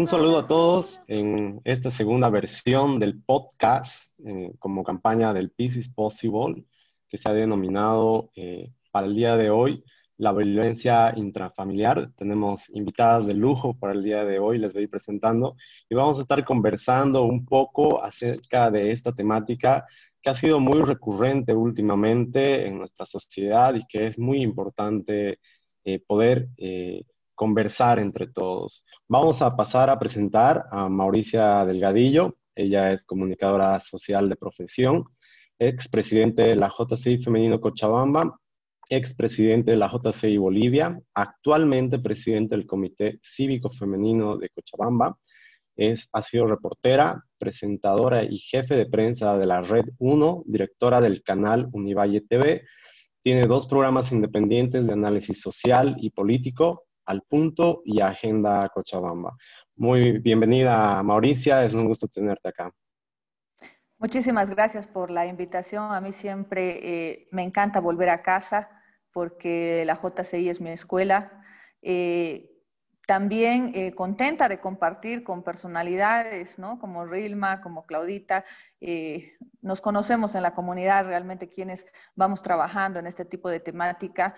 Un saludo a todos en esta segunda versión del podcast eh, como campaña del Peace is Possible, que se ha denominado eh, para el día de hoy la violencia intrafamiliar. Tenemos invitadas de lujo para el día de hoy, les voy presentando, y vamos a estar conversando un poco acerca de esta temática que ha sido muy recurrente últimamente en nuestra sociedad y que es muy importante eh, poder conversar entre todos. Vamos a pasar a presentar a Mauricia Delgadillo. Ella es comunicadora social de profesión, expresidente de la JCI Femenino Cochabamba, expresidente de la JCI Bolivia, actualmente presidente del Comité Cívico Femenino de Cochabamba. Es, ha sido reportera, presentadora y jefe de prensa de la Red 1, directora del canal Univalle TV. Tiene dos programas independientes de análisis social y político, Al Punto y Agenda Cochabamba. Muy bienvenida, Mauricia, es un gusto tenerte acá. Muchísimas gracias por la invitación. A mí siempre eh, me encanta volver a casa porque la JCI es mi escuela. Eh, también eh, contenta de compartir con personalidades, ¿no? Como Rilma, como Claudita. Nos conocemos en la comunidad realmente quienes vamos trabajando en este tipo de temática.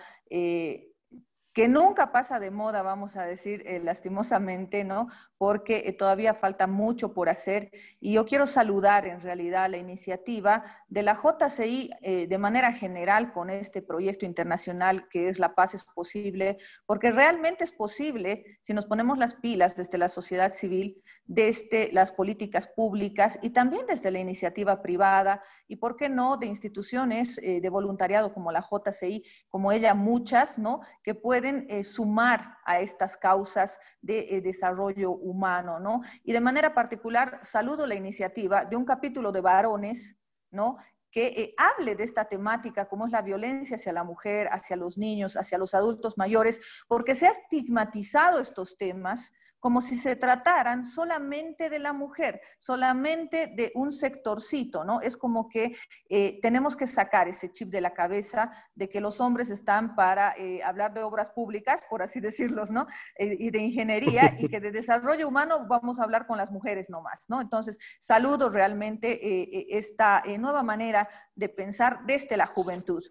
Que nunca pasa de moda, vamos a decir eh, lastimosamente, ¿no? Porque eh, todavía falta mucho por hacer. Y yo quiero saludar en realidad la iniciativa de la JCI eh, de manera general con este proyecto internacional que es La Paz es Posible, porque realmente es posible si nos ponemos las pilas desde la sociedad civil, desde las políticas públicas y también desde la iniciativa privada y, ¿por qué no?, de instituciones eh, de voluntariado como la JCI, como ella, muchas, ¿no?, que pueden eh, sumar a estas causas de eh, desarrollo humano, ¿no? Y de manera particular, saludo la iniciativa de un capítulo de varones, ¿no?, que hable de esta temática, como es la violencia hacia la mujer, hacia los niños, hacia los adultos mayores, porque se ha estigmatizado estos temas como si se trataran solamente de la mujer, solamente de un sectorcito, ¿no? Es como que eh, tenemos que sacar ese chip de la cabeza de que los hombres están para eh, hablar de obras públicas, por así decirlo, ¿no? Eh, y de ingeniería, y que de desarrollo humano vamos a hablar con las mujeres nomás, ¿no? Entonces, saludo realmente esta nueva manera de pensar desde la juventud.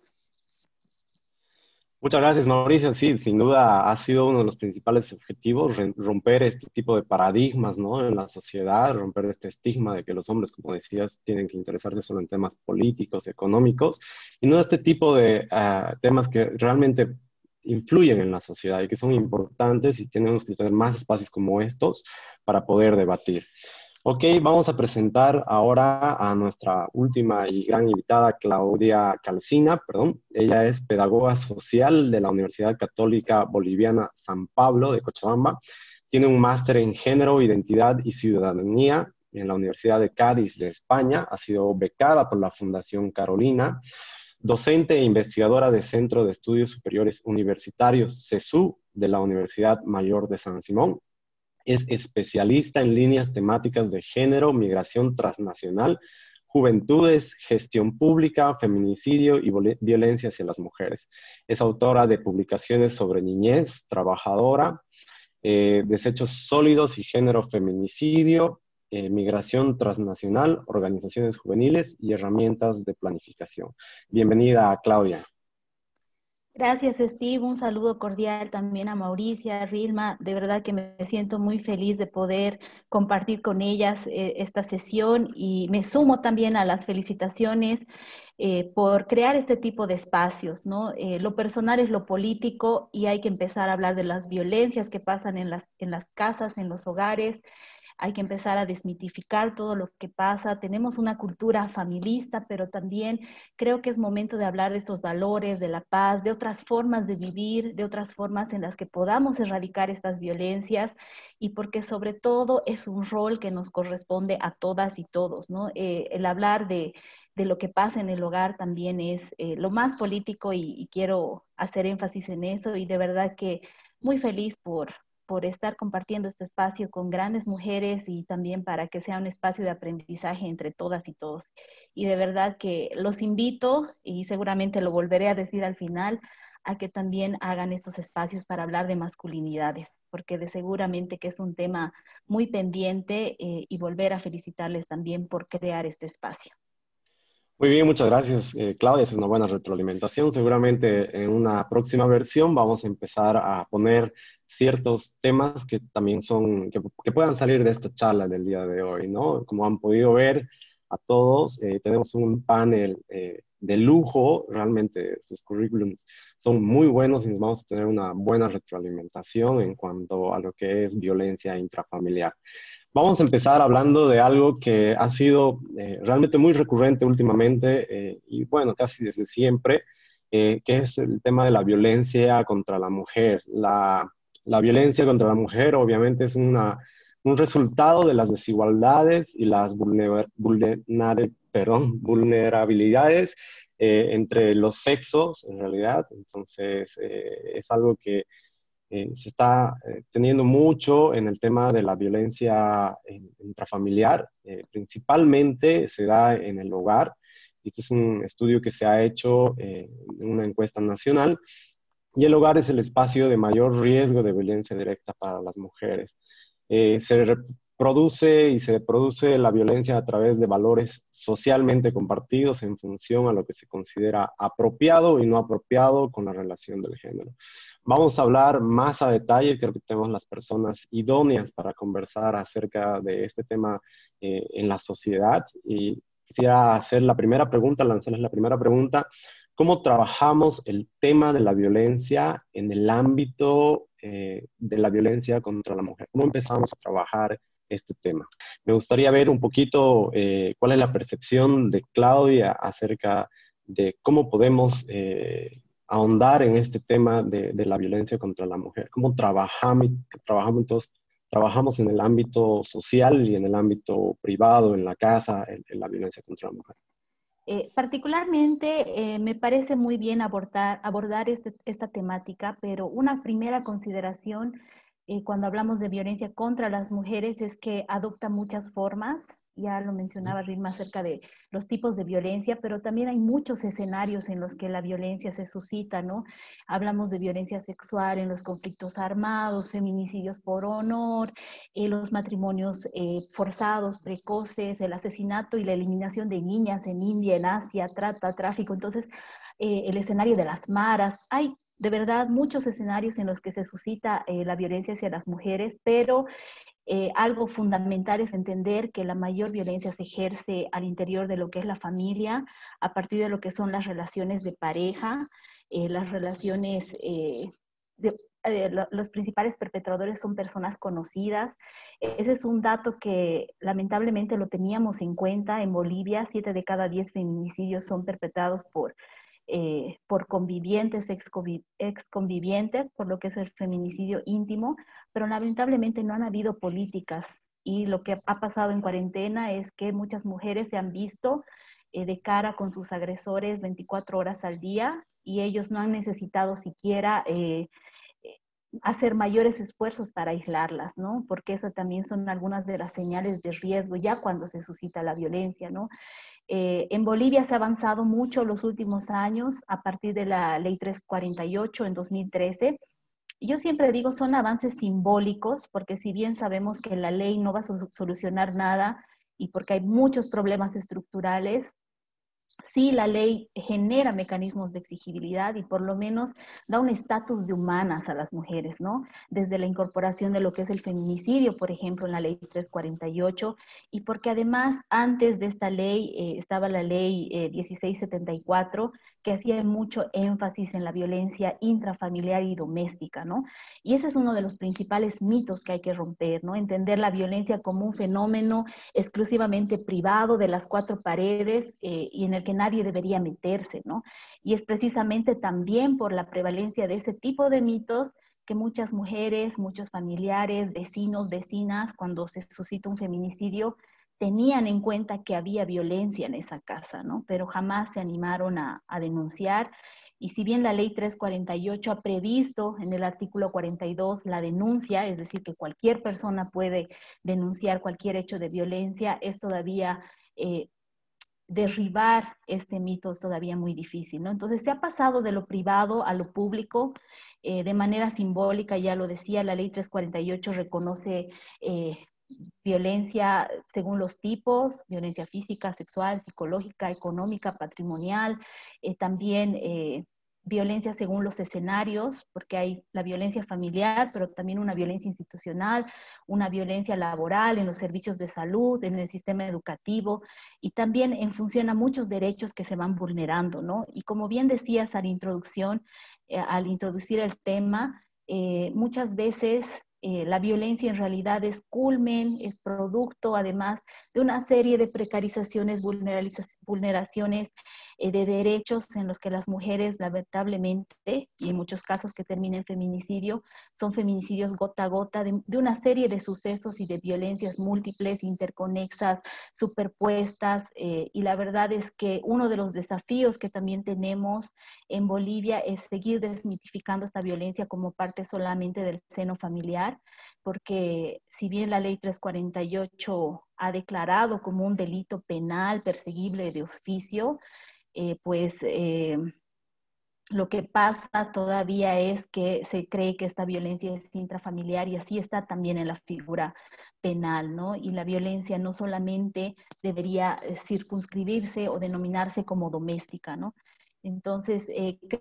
Muchas gracias, Mauricio. Sí, sin duda ha sido uno de los principales objetivos, romper este tipo de paradigmas, ¿no? En la sociedad, romper este estigma de que los hombres, como decías, tienen que interesarse solo en temas políticos, económicos, y no este tipo de ah, temas que realmente influyen en la sociedad y que son importantes y tenemos que tener más espacios como estos para poder debatir. Ok, vamos a presentar ahora a nuestra última y gran invitada, Claudia Calcina, perdón. Ella es pedagoga social de la Universidad Católica Boliviana San Pablo de Cochabamba. Tiene un máster en género, identidad y ciudadanía en la Universidad de Cádiz de España. Ha sido becada por la Fundación Carolina. Docente e investigadora de Centro de Estudios Superiores Universitarios, CESU, de la Universidad Mayor de San Simón. Es especialista en líneas temáticas de género, migración transnacional, juventudes, gestión pública, feminicidio y violencia hacia las mujeres. Es autora de publicaciones sobre niñez, trabajadora, eh, desechos sólidos y género feminicidio, eh, migración transnacional, organizaciones juveniles y herramientas de planificación. Bienvenida, Claudia. Gracias, Steve. Un saludo cordial también a Mauricia, a Rilma. De verdad que me siento muy feliz de poder compartir con ellas eh, esta sesión y me sumo también a las felicitaciones eh, por crear este tipo de espacios, ¿no? Eh, lo personal es lo político y hay que empezar a hablar de las violencias que pasan en las, en las casas, en los hogares. Hay que empezar a desmitificar todo lo que pasa. Tenemos una cultura familista, pero también creo que es momento de hablar de estos valores, de la paz, de otras formas de vivir, de otras formas en las que podamos erradicar estas violencias y porque sobre todo es un rol que nos corresponde a todas y todos, ¿no? Eh, el hablar de, de, lo que pasa en el hogar también es eh, lo más político y, y quiero hacer énfasis en eso y de verdad que muy feliz por, por estar compartiendo este espacio con grandes mujeres y también para que sea un espacio de aprendizaje entre todas y todos. Y de verdad que los invito, y seguramente lo volveré a decir al final, a que también hagan estos espacios para hablar de masculinidades, porque de seguramente que es un tema muy pendiente eh, y volver a felicitarles también por crear este espacio. Muy bien, muchas gracias, eh, Claudia. Es una buena retroalimentación. Seguramente en una próxima versión vamos a empezar a poner ciertos temas que también son, que, que puedan salir de esta charla del día de hoy, ¿no? Como han podido ver a todos, eh, tenemos un panel eh, de lujo, realmente sus currículums son muy buenos y vamos a tener una buena retroalimentación en cuanto a lo que es violencia intrafamiliar. Vamos a empezar hablando de algo que ha sido eh, realmente muy recurrente últimamente eh, y bueno, casi desde siempre, eh, que es el tema de la violencia contra la mujer. La, la violencia contra la mujer obviamente es una, un resultado de las desigualdades y las vulner, perdón, vulnerabilidades entre los sexos en realidad. Entonces, es algo que eh, se está eh, teniendo mucho en el tema de la violencia intrafamiliar, eh, principalmente se da en el hogar. Este es un estudio que se ha hecho en una encuesta nacional y el hogar es el espacio de mayor riesgo de violencia directa para las mujeres. se reproduce y se produce la violencia a través de valores socialmente compartidos en función a lo que se considera apropiado y no apropiado con la relación del género. Vamos a hablar más a detalle, creo que tenemos las personas idóneas para conversar acerca de este tema eh, en la sociedad. Y quisiera hacer la primera pregunta, lanzarles la primera pregunta. ¿Cómo trabajamos el tema de la violencia en el ámbito eh, de la violencia contra la mujer? ¿Cómo empezamos a trabajar este tema? Me gustaría ver un poquito eh, cuál es la percepción de Claudia acerca de cómo podemos ahondar en este tema de, la violencia contra la mujer. ¿Cómo trabajamos, trabajamos, trabajamos en el ámbito social y en el ámbito privado, en la casa, en, la violencia contra la mujer? Eh, particularmente eh, me parece muy bien abordar, abordar este, esta temática, pero una primera consideración eh, cuando hablamos de violencia contra las mujeres es que adopta muchas formas, ya lo mencionaba Ritma acerca de los tipos de violencia, pero también hay muchos escenarios en los que la violencia se suscita, ¿no? Hablamos de violencia sexual en los conflictos armados, feminicidios por honor, eh, los matrimonios eh, forzados, precoces, el asesinato y la eliminación de niñas en India, en Asia, trata, tráfico. Entonces, eh, el escenario de las maras, hay de verdad muchos escenarios en los que se suscita la violencia hacia las mujeres, pero eh, algo fundamental es entender que la mayor violencia se ejerce al interior de lo que es la familia, a partir de lo que son las relaciones de pareja, eh, las relaciones, eh, los principales perpetradores son personas conocidas. Ese es un dato que lamentablemente lo teníamos en cuenta. En Bolivia, siete de cada diez feminicidios son perpetrados por eh, por convivientes, ex convivientes, por lo que es el feminicidio íntimo, pero lamentablemente no han habido políticas y lo que ha pasado en cuarentena es que muchas mujeres se han visto eh, de cara con sus agresores 24 horas al día y ellos no han necesitado siquiera eh, hacer mayores esfuerzos para aislarlas, ¿no? Porque eso también son algunas de las señales de riesgo ya cuando se suscita la violencia, ¿no? Eh, en Bolivia se ha avanzado mucho los últimos años a partir de la ley 348 en 2013. Yo siempre digo son avances simbólicos porque si bien sabemos que la ley no va a solucionar nada y porque hay muchos problemas estructurales, sí la ley genera mecanismos de exigibilidad y por lo menos da un estatus de humanas a las mujeres, ¿no? Desde la incorporación de lo que es el feminicidio, por ejemplo, en la ley 348, y porque además antes de esta ley eh, estaba la ley 1674, eh, que hacía mucho énfasis en la violencia intrafamiliar y doméstica, ¿no? Y ese es uno de los principales mitos que hay que romper, ¿no? Entender la violencia como un fenómeno exclusivamente privado de las cuatro paredes eh, y en el que nadie debería meterse, ¿no? Y es precisamente también por la prevalencia de ese tipo de mitos que muchas mujeres, muchos familiares, vecinos, vecinas, cuando se suscita un feminicidio, tenían en cuenta que había violencia en esa casa, ¿no? Pero jamás se animaron a, denunciar. Y si bien la ley 348 ha previsto en el artículo 42 la denuncia, es decir, que cualquier persona puede denunciar cualquier hecho de violencia, es todavía eh, derribar este mito es todavía muy difícil, ¿no? Entonces se ha pasado de lo privado a lo público eh, de manera simbólica, ya lo decía, la ley 348 reconoce eh, violencia según los tipos, violencia física, sexual, psicológica, económica, patrimonial, eh, también violencia según los escenarios, porque hay la violencia familiar, pero también una violencia institucional, una violencia laboral en los servicios de salud, en el sistema educativo, y también en función a muchos derechos que se van vulnerando, ¿no? Y como bien decías a la introducción, eh, al introducir el tema, eh, muchas veces eh, la violencia en realidad es culmen, es producto además de una serie de precarizaciones, vulneraciones de derechos en los que las mujeres lamentablemente, y en muchos casos que terminan en feminicidio, son feminicidios gota a gota de, una serie de sucesos y de violencias múltiples, interconexas, superpuestas. Eh, y la verdad es que uno de los desafíos que también tenemos en Bolivia es seguir desmitificando esta violencia como parte solamente del seno familiar, porque si bien la ley 348 ha declarado como un delito penal perseguible de oficio, eh, pues eh, lo que pasa todavía es que se cree que esta violencia es intrafamiliar y así está también en la figura penal, ¿no? Y la violencia no solamente debería eh, circunscribirse o denominarse como doméstica, ¿no? Entonces,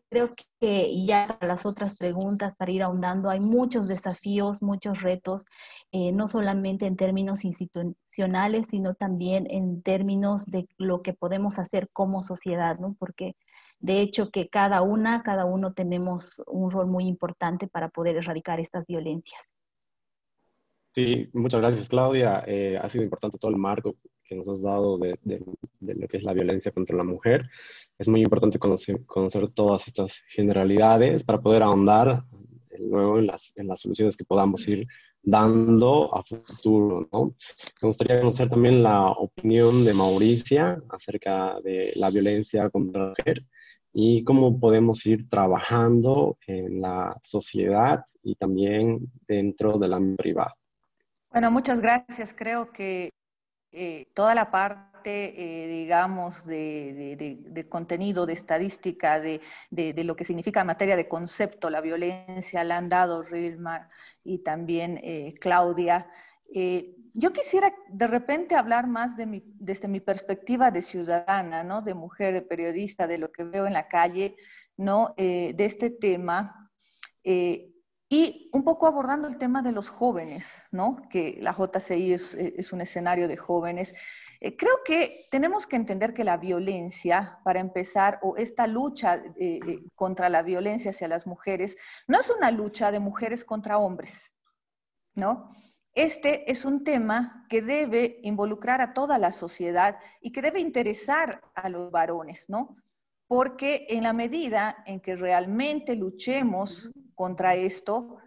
creo que, ya las otras preguntas para ir ahondando, hay muchos desafíos, muchos retos, no solamente en términos institucionales, sino también en términos de lo que podemos hacer como sociedad, ¿no? Porque de hecho que cada una, cada uno tenemos un rol muy importante para poder erradicar estas violencias. Sí, muchas gracias Claudia. Eh, ha sido importante todo el marco que nos has dado de, lo que es la violencia contra la mujer. Es muy importante conocer, conocer todas estas generalidades para poder ahondar luego en las, en las soluciones que podamos ir dando a futuro. ¿no? Me gustaría conocer también la opinión de Mauricia acerca de la violencia contra la mujer y cómo podemos ir trabajando en la sociedad y también dentro del ámbito privado. Bueno, muchas gracias. Creo que eh, toda la parte, eh, digamos, de, contenido, de estadística, de, lo que significa en materia de concepto la violencia, la han dado Rilmar y también eh, Claudia. yo quisiera de repente hablar más mi, desde mi perspectiva de ciudadana, ¿no? de mujer, de periodista, de lo que veo en la calle, ¿no? de este tema. Y un poco abordando el tema de los jóvenes, ¿no? Que la JCI es, un escenario de jóvenes. Eh, creo que tenemos que entender que la violencia, para empezar, o esta lucha eh, eh, contra la violencia hacia las mujeres, no es una lucha de mujeres contra hombres, ¿no? Este es un tema que debe involucrar a toda la sociedad y que debe interesar a los varones, ¿no? Porque en la medida en que realmente luchemos contra esto,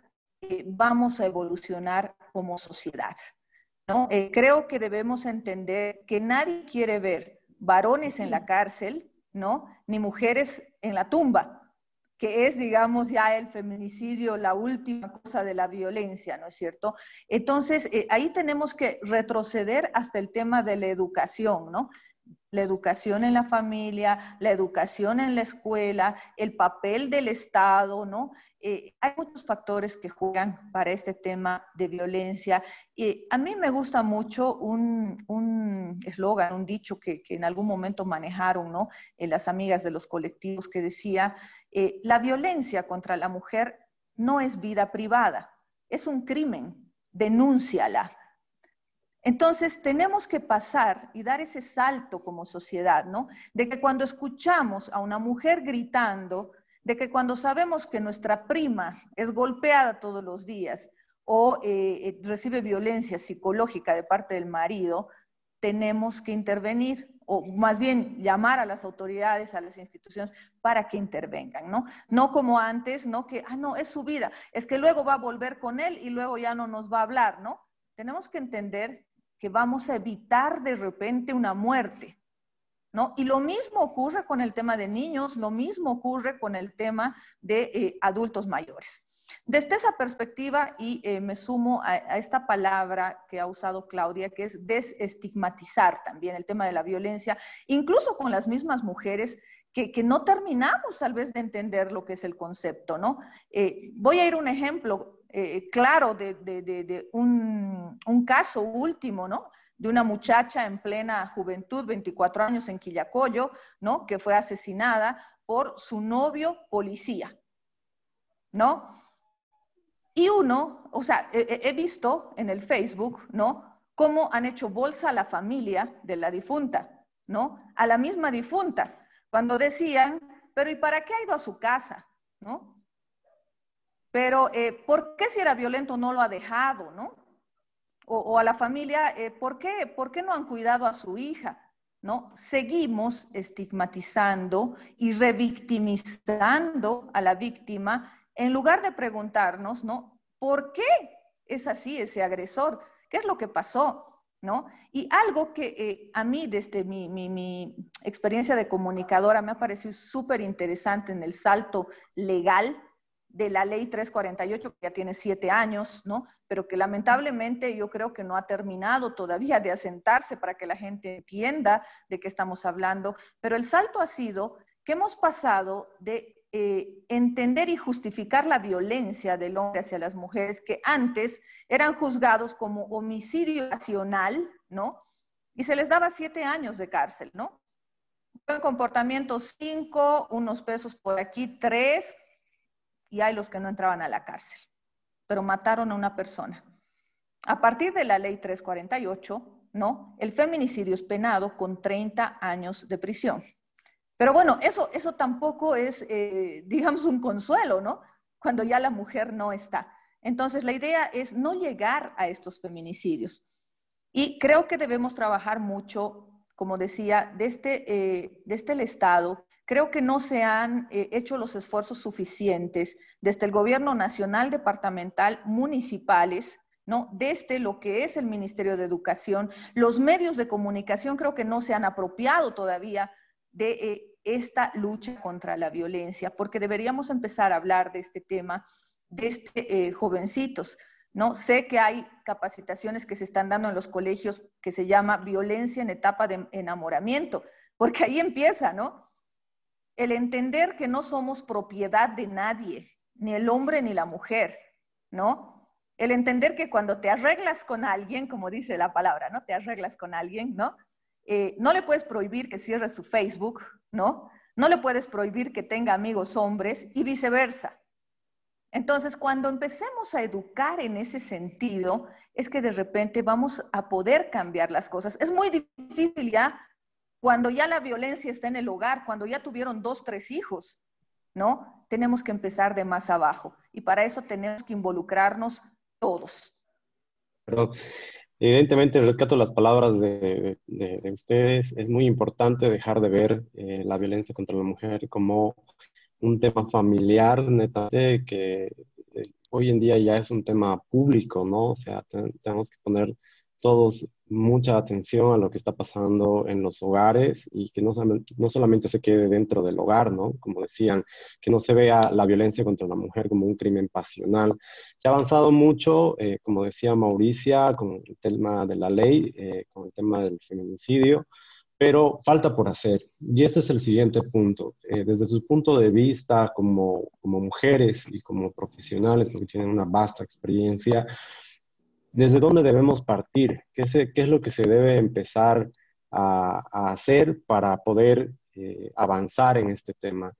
eh, vamos a evolucionar como sociedad. ¿no? Eh, creo que debemos entender que nadie quiere ver varones en la cárcel, ¿no? ni mujeres en la tumba, que es, digamos, ya el feminicidio, la última cosa de la violencia, ¿no es cierto? Entonces, eh, ahí tenemos que retroceder hasta el tema de la educación, ¿no? La educación en la familia, la educación en la escuela, el papel del Estado, ¿no? Eh, hay muchos factores que juegan para este tema de violencia. Y a mí me gusta mucho un eslogan, un, dicho que, en algún momento manejaron, ¿no? Eh, las amigas de los colectivos que decía, eh, la violencia contra la mujer no es vida privada, es un crimen, denúnciala. Entonces, tenemos que pasar y dar ese salto como sociedad, ¿no? De que cuando escuchamos a una mujer gritando, de que cuando sabemos que nuestra prima es golpeada todos los días o eh, eh, recibe violencia psicológica de parte del marido, tenemos que intervenir o más bien llamar a las autoridades, a las instituciones para que intervengan, ¿no? No como antes, ¿no? Que, ah, no, es su vida, es que luego va a volver con él y luego ya no nos va a hablar, ¿no? Tenemos que entender que vamos a evitar de repente una muerte. ¿No? Y lo mismo ocurre con el tema de niños, lo mismo ocurre con el tema de eh, adultos mayores. Desde esa perspectiva, y eh, me sumo a, esta palabra que ha usado Claudia, que es desestigmatizar también el tema de la violencia, incluso con las mismas mujeres que, no terminamos tal vez de entender lo que es el concepto, ¿no? Eh, voy a ir un ejemplo eh, claro de, un, caso último, ¿no? De una muchacha en plena juventud, 24 años en Quillacoyo, ¿no? Que fue asesinada por su novio policía, ¿no? Y uno, o sea, he, visto en el Facebook, ¿no? Cómo han hecho bolsa a la familia de la difunta, ¿no? A la misma difunta, cuando decían, pero ¿y para qué ha ido a su casa? ¿No? Pero, eh, ¿por qué si era violento no lo ha dejado, no? O, a la familia, eh, ¿por, qué, ¿por qué no han cuidado a su hija? ¿No? Seguimos estigmatizando y revictimizando a la víctima en lugar de preguntarnos, ¿no? ¿Por qué es así ese agresor? ¿Qué es lo que pasó? ¿No? Y algo que eh, a mí, desde mi, mi, experiencia de comunicadora, me ha parecido súper interesante en el salto legal de la ley 348, que ya tiene siete años, ¿no? Pero que lamentablemente yo creo que no ha terminado todavía de asentarse para que la gente entienda de qué estamos hablando. Pero el salto ha sido que hemos pasado de eh, entender y justificar la violencia del hombre hacia las mujeres que antes eran juzgados como homicidio nacional, ¿no? Y se les daba siete años de cárcel, ¿no? Buen comportamiento cinco, unos pesos por aquí tres, y hay los que no entraban a la cárcel, pero mataron a una persona. A partir de la ley 348, ¿no? El feminicidio es penado con 30 años de prisión. Pero bueno, eso, eso tampoco es, eh, digamos, un consuelo, ¿no? Cuando ya la mujer no está. Entonces, la idea es no llegar a estos feminicidios. Y creo que debemos trabajar mucho, como decía, desde, eh, desde el Estado. Creo que no se han eh, hecho los esfuerzos suficientes desde el gobierno nacional, departamental, municipales, ¿no? Desde lo que es el Ministerio de Educación. Los medios de comunicación creo que no se han apropiado todavía de eh, esta lucha contra la violencia, porque deberíamos empezar a hablar de este tema desde eh, jovencitos. ¿no? Sé que hay capacitaciones que se están dando en los colegios que se llama violencia en etapa de enamoramiento, porque ahí empieza, ¿no? El entender que no somos propiedad de nadie, ni el hombre ni la mujer, ¿no? El entender que cuando te arreglas con alguien, como dice la palabra, ¿no? Te arreglas con alguien, ¿no? Eh, no le puedes prohibir que cierre su Facebook, ¿no? No le puedes prohibir que tenga amigos hombres y viceversa. Entonces, cuando empecemos a educar en ese sentido, es que de repente vamos a poder cambiar las cosas. Es muy difícil ya cuando ya la violencia está en el hogar, cuando ya tuvieron dos, tres hijos, ¿no? Tenemos que empezar de más abajo y para eso tenemos que involucrarnos todos. Perdón. Evidentemente, rescato las palabras de, ustedes. Es muy importante dejar de ver eh, la violencia contra la mujer como un tema familiar, neta, que eh, hoy en día ya es un tema público, ¿no? O sea, tenemos que poner todos mucha atención a lo que está pasando en los hogares y que no, no solamente se quede dentro del hogar, ¿no? Como decían, que no se vea la violencia contra la mujer como un crimen pasional. Se ha avanzado mucho, eh, como decía Mauricia, con el tema de la ley, eh, con el tema del feminicidio, pero falta por hacer. Y este es el siguiente punto. Eh, desde su punto de vista como, como mujeres y como profesionales, porque tienen una vasta experiencia, ¿Desde dónde debemos partir? ¿Qué, es lo que se debe empezar a, hacer para poder eh, avanzar en este tema?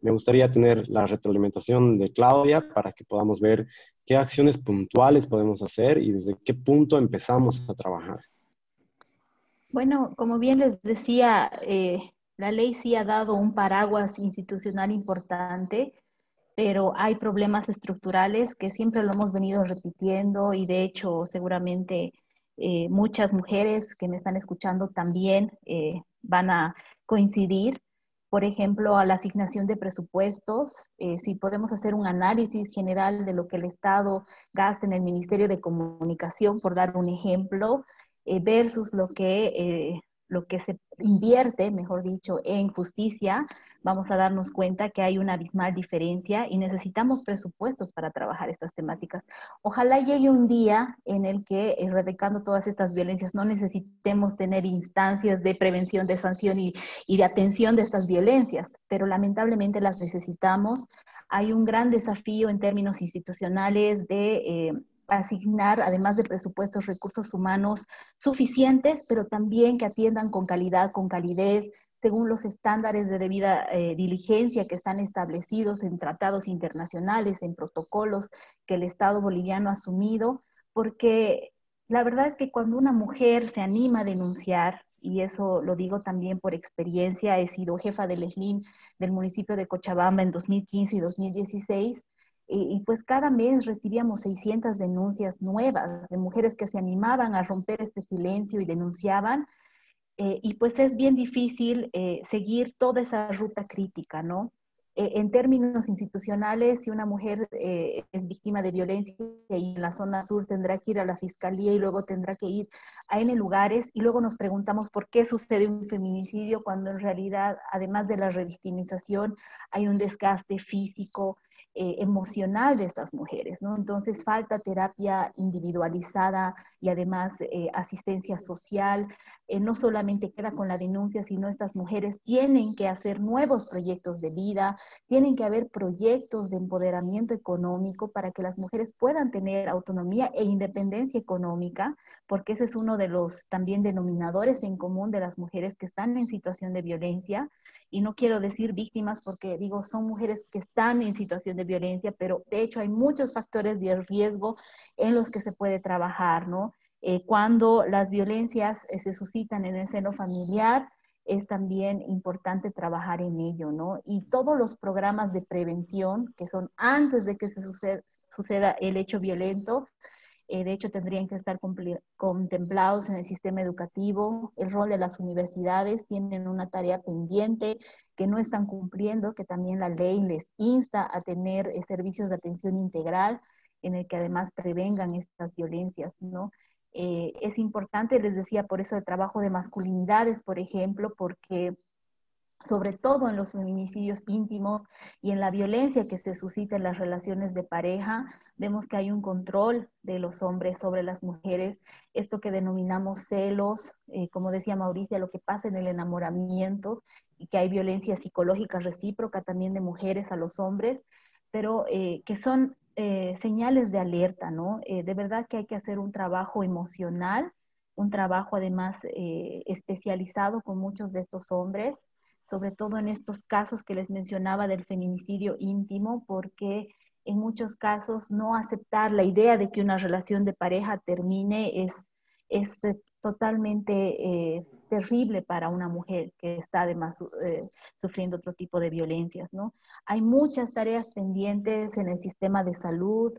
Me gustaría tener la retroalimentación de Claudia para que podamos ver qué acciones puntuales podemos hacer y desde qué punto empezamos a trabajar. Bueno, como bien les decía, eh, la ley sí ha dado un paraguas institucional importante pero hay problemas estructurales que siempre lo hemos venido repitiendo y de hecho seguramente eh, muchas mujeres que me están escuchando también eh, van a coincidir. Por ejemplo, a la asignación de presupuestos, eh, si podemos hacer un análisis general de lo que el Estado gasta en el Ministerio de Comunicación, por dar un ejemplo, versus lo que lo que se invierte, mejor dicho, en justicia, vamos a darnos cuenta que hay una abismal diferencia y necesitamos presupuestos para trabajar estas temáticas. Ojalá llegue un día en el que, erradicando todas estas violencias, no necesitemos tener instancias de prevención, de sanción y, de atención de estas violencias, pero lamentablemente las necesitamos. Hay un gran desafío en términos institucionales de... Eh, asignar, además de presupuestos, recursos humanos suficientes, pero también que atiendan con calidad, con calidez, según los estándares de debida eh, diligencia que están establecidos en tratados internacionales, en protocolos que el Estado boliviano ha asumido, porque la verdad es que cuando una mujer se anima a denunciar, y eso lo digo también por experiencia, he sido jefa del SLIM del municipio de Cochabamba en 2015 y 2016, y, pues cada mes recibíamos 600 denuncias nuevas de mujeres que se animaban a romper este silencio y denunciaban. Eh, y pues es bien difícil eh, seguir toda esa ruta crítica, ¿no? Eh, en términos institucionales, si una mujer es víctima de violencia y en la zona sur tendrá que ir a la fiscalía y luego tendrá que ir a N lugares y luego nos preguntamos por qué sucede un feminicidio cuando en realidad, además de la revictimización, hay un desgaste físico, eh, emocional de estas mujeres, ¿no? Entonces falta terapia individualizada y además eh, asistencia social. Eh, no solamente queda con la denuncia, sino estas mujeres tienen que hacer nuevos proyectos de vida, tienen que haber proyectos de empoderamiento económico para que las mujeres puedan tener autonomía e independencia económica, porque ese es uno de los también denominadores en común de las mujeres que están en situación de violencia y no quiero decir víctimas porque digo, son mujeres que están en situación de violencia, pero de hecho hay muchos factores de riesgo en los que se puede trabajar, ¿no? Eh, cuando las violencias eh, se suscitan en el seno familiar, es también importante trabajar en ello, ¿no? Y todos los programas de prevención, que son antes de que se suceda el hecho violento, eh, de hecho tendrían que estar contemplados en el sistema educativo. El rol de las universidades tienen una tarea pendiente que no están cumpliendo, que también la ley les insta a tener eh, servicios de atención integral en el que además prevengan estas violencias, ¿no? Eh, es importante, les decía, por eso el trabajo de masculinidades, por ejemplo, porque sobre todo en los feminicidios íntimos y en la violencia que se suscita en las relaciones de pareja, vemos que hay un control de los hombres sobre las mujeres, esto que denominamos celos, eh, como decía Mauricia, lo que pasa en el enamoramiento y que hay violencia psicológica recíproca también de mujeres a los hombres, pero eh, que son eh, señales de alerta, ¿no? de verdad que hay que hacer un trabajo emocional, un trabajo además especializado con muchos de estos hombres sobre todo en estos casos que les mencionaba del feminicidio íntimo, porque en muchos casos no aceptar la idea de que una relación de pareja termine es, es eh, totalmente eh, terrible para una mujer que está además eh, sufriendo otro tipo de violencias, ¿no? Hay muchas tareas pendientes en el sistema de salud,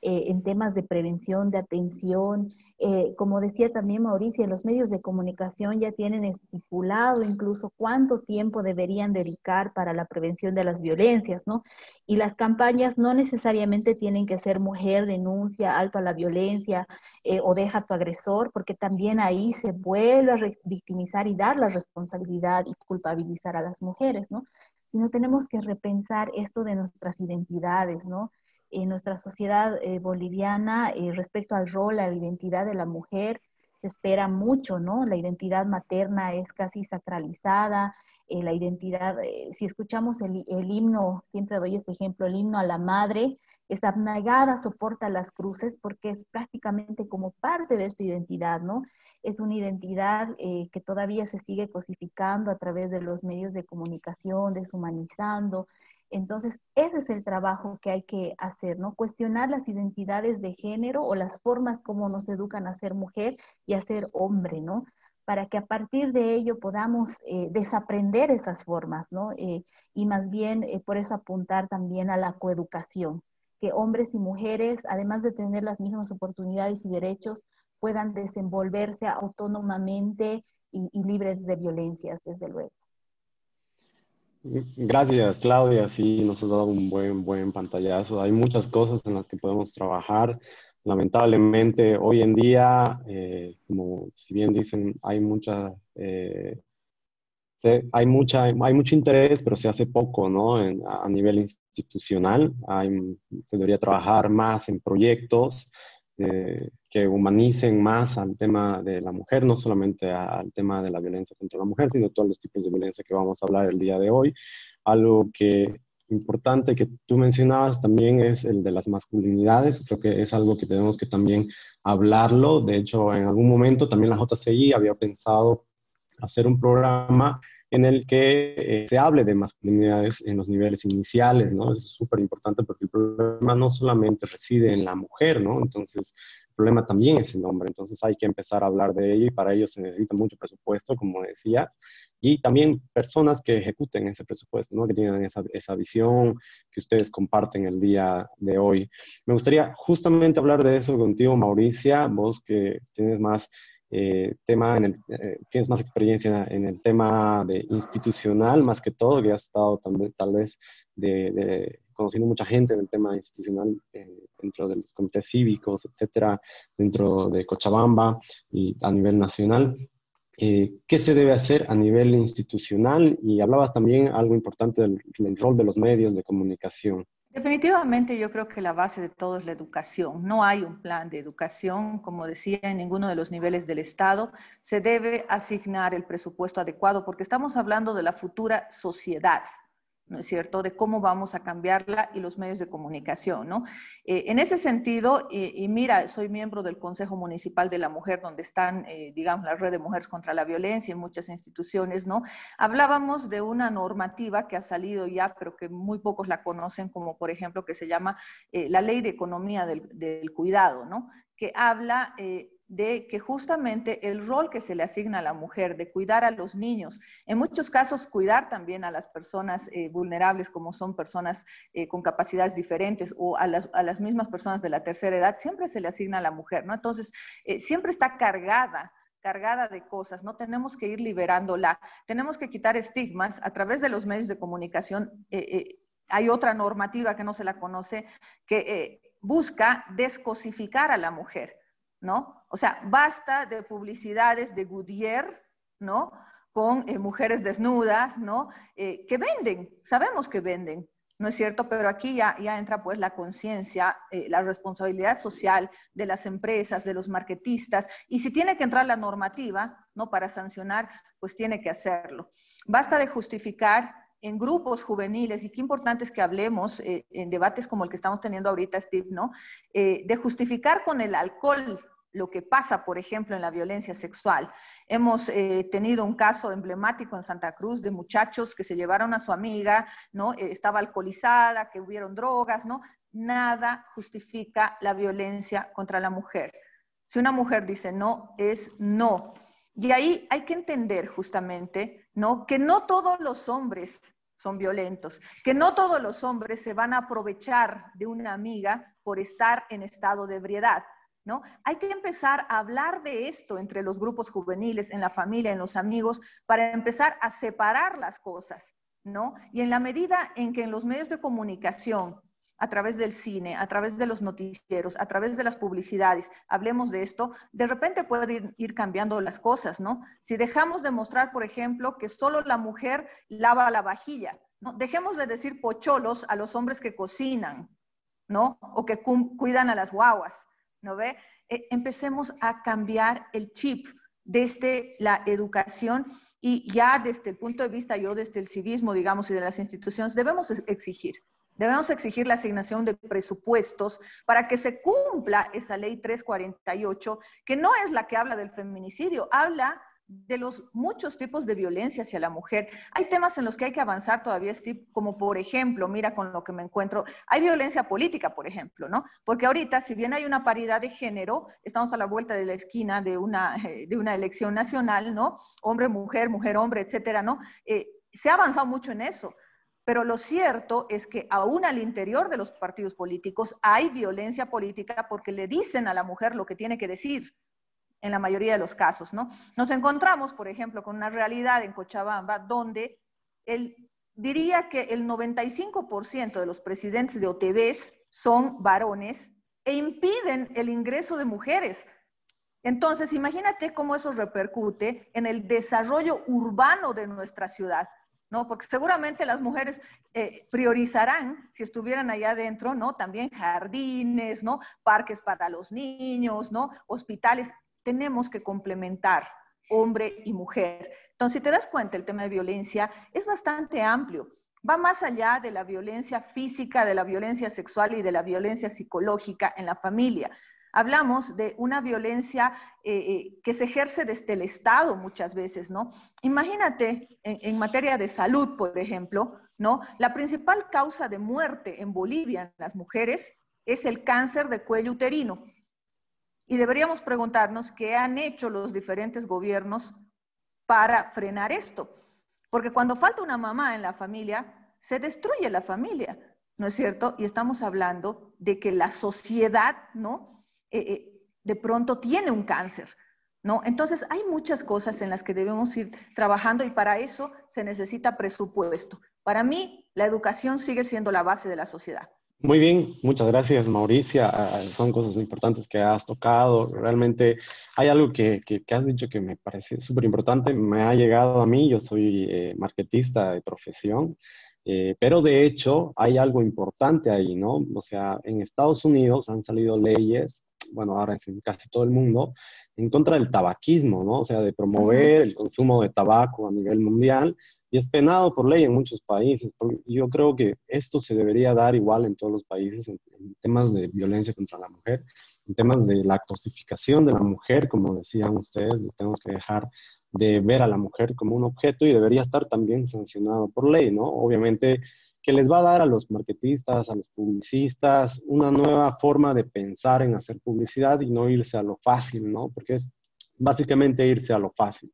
en temas de prevención, de atención, eh, como decía también Mauricio, los medios de comunicación ya tienen estipulado incluso cuánto tiempo deberían dedicar para la prevención de las violencias, ¿no? Y las campañas no necesariamente tienen que ser mujer denuncia alto a la violencia eh, o deja a tu agresor, porque también ahí se vuelve a victimizar y dar la responsabilidad y culpabilizar a las mujeres, ¿no? Sino tenemos que repensar esto de nuestras identidades, ¿no? En nuestra sociedad eh, boliviana eh, respecto al rol, a la identidad de la mujer, se espera mucho, ¿no? La identidad materna es casi sacralizada, eh, la identidad, si escuchamos el, el, himno, siempre doy este ejemplo, el himno a la madre, es abnegada, soporta las cruces porque es prácticamente como parte de esta identidad, ¿no? Es una identidad que todavía se sigue cosificando a través de los medios de comunicación, deshumanizando, entonces, ese es el trabajo que hay que hacer, ¿no? Cuestionar las identidades de género o las formas como nos educan a ser mujer y a ser hombre, ¿no? Para que a partir de ello podamos eh, desaprender esas formas, ¿no? Eh, y más bien, eh, por eso apuntar también a la coeducación, que hombres y mujeres, además de tener las mismas oportunidades y derechos, puedan desenvolverse autónomamente y libres de violencias, desde luego. Gracias, Claudia. Sí, nos has dado un buen, buen pantallazo. Hay muchas cosas en las que podemos trabajar. Lamentablemente, hoy en día, eh, como si bien dicen, hay mucha eh, hay, mucha, hay mucho interés, pero se hace poco, ¿no? a, nivel institucional, se debería trabajar más en proyectos eh, que humanicen más al tema de la mujer, no solamente al tema de la violencia contra la mujer, sino todos los tipos de violencia que vamos a hablar el día de hoy. Algo que importante que tú mencionabas también es el de las masculinidades. Creo que es algo que tenemos que también hablarlo. De hecho, en algún momento también la JCI había pensado hacer un programa en el que eh, se hable de masculinidades en los niveles iniciales, ¿no? Eso es súper importante porque el problema no solamente reside en la mujer, ¿no? Entonces, el problema también es el hombre, entonces hay que empezar a hablar de ello y para ello se necesita mucho presupuesto, como decías, y también personas que ejecuten ese presupuesto, ¿no? Que tengan esa, esa visión que ustedes comparten el día de hoy. Me gustaría justamente hablar de eso contigo, Mauricia, vos que tienes más eh, tema eh, tienes más experiencia en el tema de institucional más que todo, que has estado también, tal vez de, conociendo mucha gente en el tema institucional eh, dentro de los comités cívicos, etcétera, dentro de Cochabamba y a nivel nacional. ¿Qué se debe hacer a nivel institucional? Y hablabas también algo importante del rol de los medios de comunicación. Definitivamente yo creo que la base de todo es la educación. No hay un plan de educación, como decía, en ninguno de los niveles del Estado. Se debe asignar el presupuesto adecuado porque estamos hablando de la futura sociedad. ¿No es cierto?, de cómo vamos a cambiarla y los medios de comunicación, ¿no? Eh, en ese sentido, y, mira, soy miembro del Consejo Municipal de la Mujer, donde están, eh, digamos, la red de mujeres contra la violencia y muchas instituciones, ¿no? Hablábamos de una normativa que ha salido ya, pero que muy pocos la conocen, como por ejemplo, que se llama eh, la Ley de Economía del, del Cuidado, ¿no? Que habla de que justamente el rol que se le asigna a la mujer de cuidar a los niños, en muchos casos cuidar también a las personas eh, vulnerables como son personas eh, con capacidades diferentes o a las, mismas personas de la tercera edad, siempre se le asigna a la mujer, ¿no? Entonces, eh, siempre está cargada cargada de cosas, no tenemos que ir liberándola, tenemos que quitar estigmas a través de los medios de comunicación. hay otra normativa que no se la conoce que busca descosificar a la mujer. ¿No? O sea, basta de publicidades de Goodyear, ¿no? Con eh, mujeres desnudas, ¿no? Eh, que venden, sabemos que venden, ¿no es cierto? Pero aquí ya, ya entra pues la conciencia, eh, la responsabilidad social de las empresas, de los marketistas, y si tiene que entrar la normativa, ¿no? Para sancionar, pues tiene que hacerlo. Basta de justificar en grupos juveniles, y qué importante es que hablemos eh, en debates como el que estamos teniendo ahorita, Steve, ¿no? Eh, de justificar con el alcohol lo que pasa, por ejemplo, en la violencia sexual. Hemos eh, tenido un caso emblemático en Santa Cruz de muchachos que se llevaron a su amiga, ¿no? estaba alcoholizada, que hubieron drogas, ¿no? Nada justifica la violencia contra la mujer. Si una mujer dice no, es no. Y ahí hay que entender justamente, ¿no? Que no todos los hombres son violentos, que no todos los hombres se van a aprovechar de una amiga por estar en estado de ebriedad, ¿no? Hay que empezar a hablar de esto entre los grupos juveniles, en la familia, en los amigos, para empezar a separar las cosas, ¿no? Y en la medida en que en los medios de comunicación a través del cine, a través de los noticieros, a través de las publicidades, hablemos de esto, de repente pueden ir, cambiando las cosas, ¿no? Si dejamos de mostrar, por ejemplo, que solo la mujer lava la vajilla, ¿no? Dejemos de decir pocholos a los hombres que cocinan, ¿no? O que cuidan a las guaguas, ¿no ve? E, empecemos a cambiar el chip desde la educación y ya desde el punto de vista, yo desde el civismo, digamos, y de las instituciones, debemos exigir Debemos exigir la asignación de presupuestos para que se cumpla esa ley 348, que no es la que habla del feminicidio, habla de los muchos tipos de violencia hacia la mujer. Hay temas en los que hay que avanzar todavía, como por ejemplo, mira con lo que me encuentro, hay violencia política, por ejemplo, ¿no? Porque ahorita, si bien hay una paridad de género, estamos a la vuelta de la esquina de una, de una elección nacional, ¿no? Hombre, mujer, mujer, hombre, etcétera, ¿no? Eh, se ha avanzado mucho en eso. Pero lo cierto es que aún al interior de los partidos políticos hay violencia política porque le dicen a la mujer lo que tiene que decir en la mayoría de los casos, ¿no? Nos encontramos, por ejemplo, con una realidad en Cochabamba donde el, diría que el 95% de los presidentes de OTVs son varones e impiden el ingreso de mujeres Entonces, imagínate cómo eso repercute en el desarrollo urbano de nuestra ciudad. ¿No? Porque seguramente las mujeres eh, priorizarán, si estuvieran allá adentro, ¿no? También jardines, ¿no? Parques para los niños, ¿no? Hospitales. Tenemos que complementar hombre y mujer. Entonces, si te das cuenta, el tema de violencia es bastante amplio. Va más allá de la violencia física, de la violencia sexual y de la violencia psicológica en la familia. Hablamos de una violencia eh, eh, que se ejerce desde el Estado muchas veces, ¿no? Imagínate en, materia de salud, por ejemplo, ¿no? La principal causa de muerte en Bolivia en las mujeres es el cáncer de cuello uterino. Y deberíamos preguntarnos qué han hecho los diferentes gobiernos para frenar esto. Porque cuando falta una mamá en la familia, se destruye la familia, ¿no es cierto? Y estamos hablando de que la sociedad, ¿no? Eh, eh, de pronto tiene un cáncer, ¿no? Entonces hay muchas cosas en las que debemos ir trabajando y para eso se necesita presupuesto. Para mí, la educación sigue siendo la base de la sociedad. Muy bien, muchas gracias Mauricia. Ah, son cosas importantes que has tocado. Realmente hay algo que, que, has dicho que me parece súper importante. Me ha llegado a mí, yo soy eh, marketista de profesión, pero de hecho hay algo importante ahí, ¿no? O sea, en Estados Unidos han salido leyes bueno, ahora es en casi todo el mundo, en contra del tabaquismo, ¿no? O sea, de promover el consumo de tabaco a nivel mundial y es penado por ley en muchos países. Yo creo que esto se debería dar igual en todos los países en, temas de violencia contra la mujer, en temas de la cosificación de la mujer, como decían ustedes, tenemos que dejar de ver a la mujer como un objeto y debería estar también sancionado por ley, ¿no? Obviamente que les va a dar a los marketistas, a los publicistas, una nueva forma de pensar en hacer publicidad y no irse a lo fácil, ¿no? Porque es básicamente irse a lo fácil.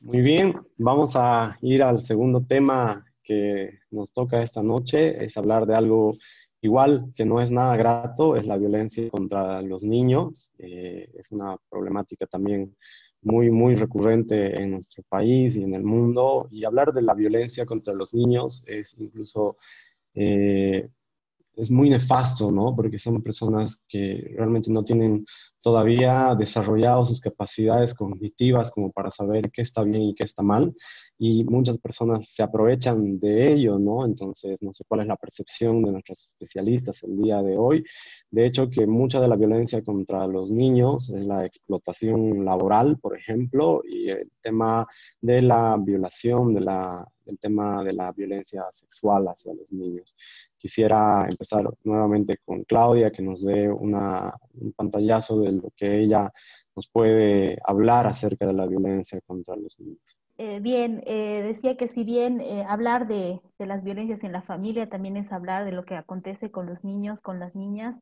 Muy bien, vamos a ir al segundo tema que nos toca esta noche, es hablar de algo igual que no es nada grato, es la violencia contra los niños. Eh, es una problemática también muy, muy recurrente en nuestro país y en el mundo. Y hablar de la violencia contra los niños es incluso, eh, es muy nefasto, ¿no? Porque son personas que realmente no tienen todavía desarrollado sus capacidades cognitivas como para saber qué está bien y qué está mal. Y muchas personas se aprovechan de ello, ¿no? Entonces, no sé cuál es la percepción de nuestros especialistas el día de hoy, de hecho, que mucha de la violencia contra los niños es la explotación laboral, por ejemplo, y el tema de la violación, de la, el tema de la violencia sexual hacia los niños. Quisiera empezar nuevamente con Claudia, que nos dé una, un pantallazo de lo que ella nos puede hablar acerca de la violencia contra los niños. Eh, bien, eh, decía que si bien eh, hablar de, de, las violencias en la familia también es hablar de lo que acontece con los niños, con las niñas,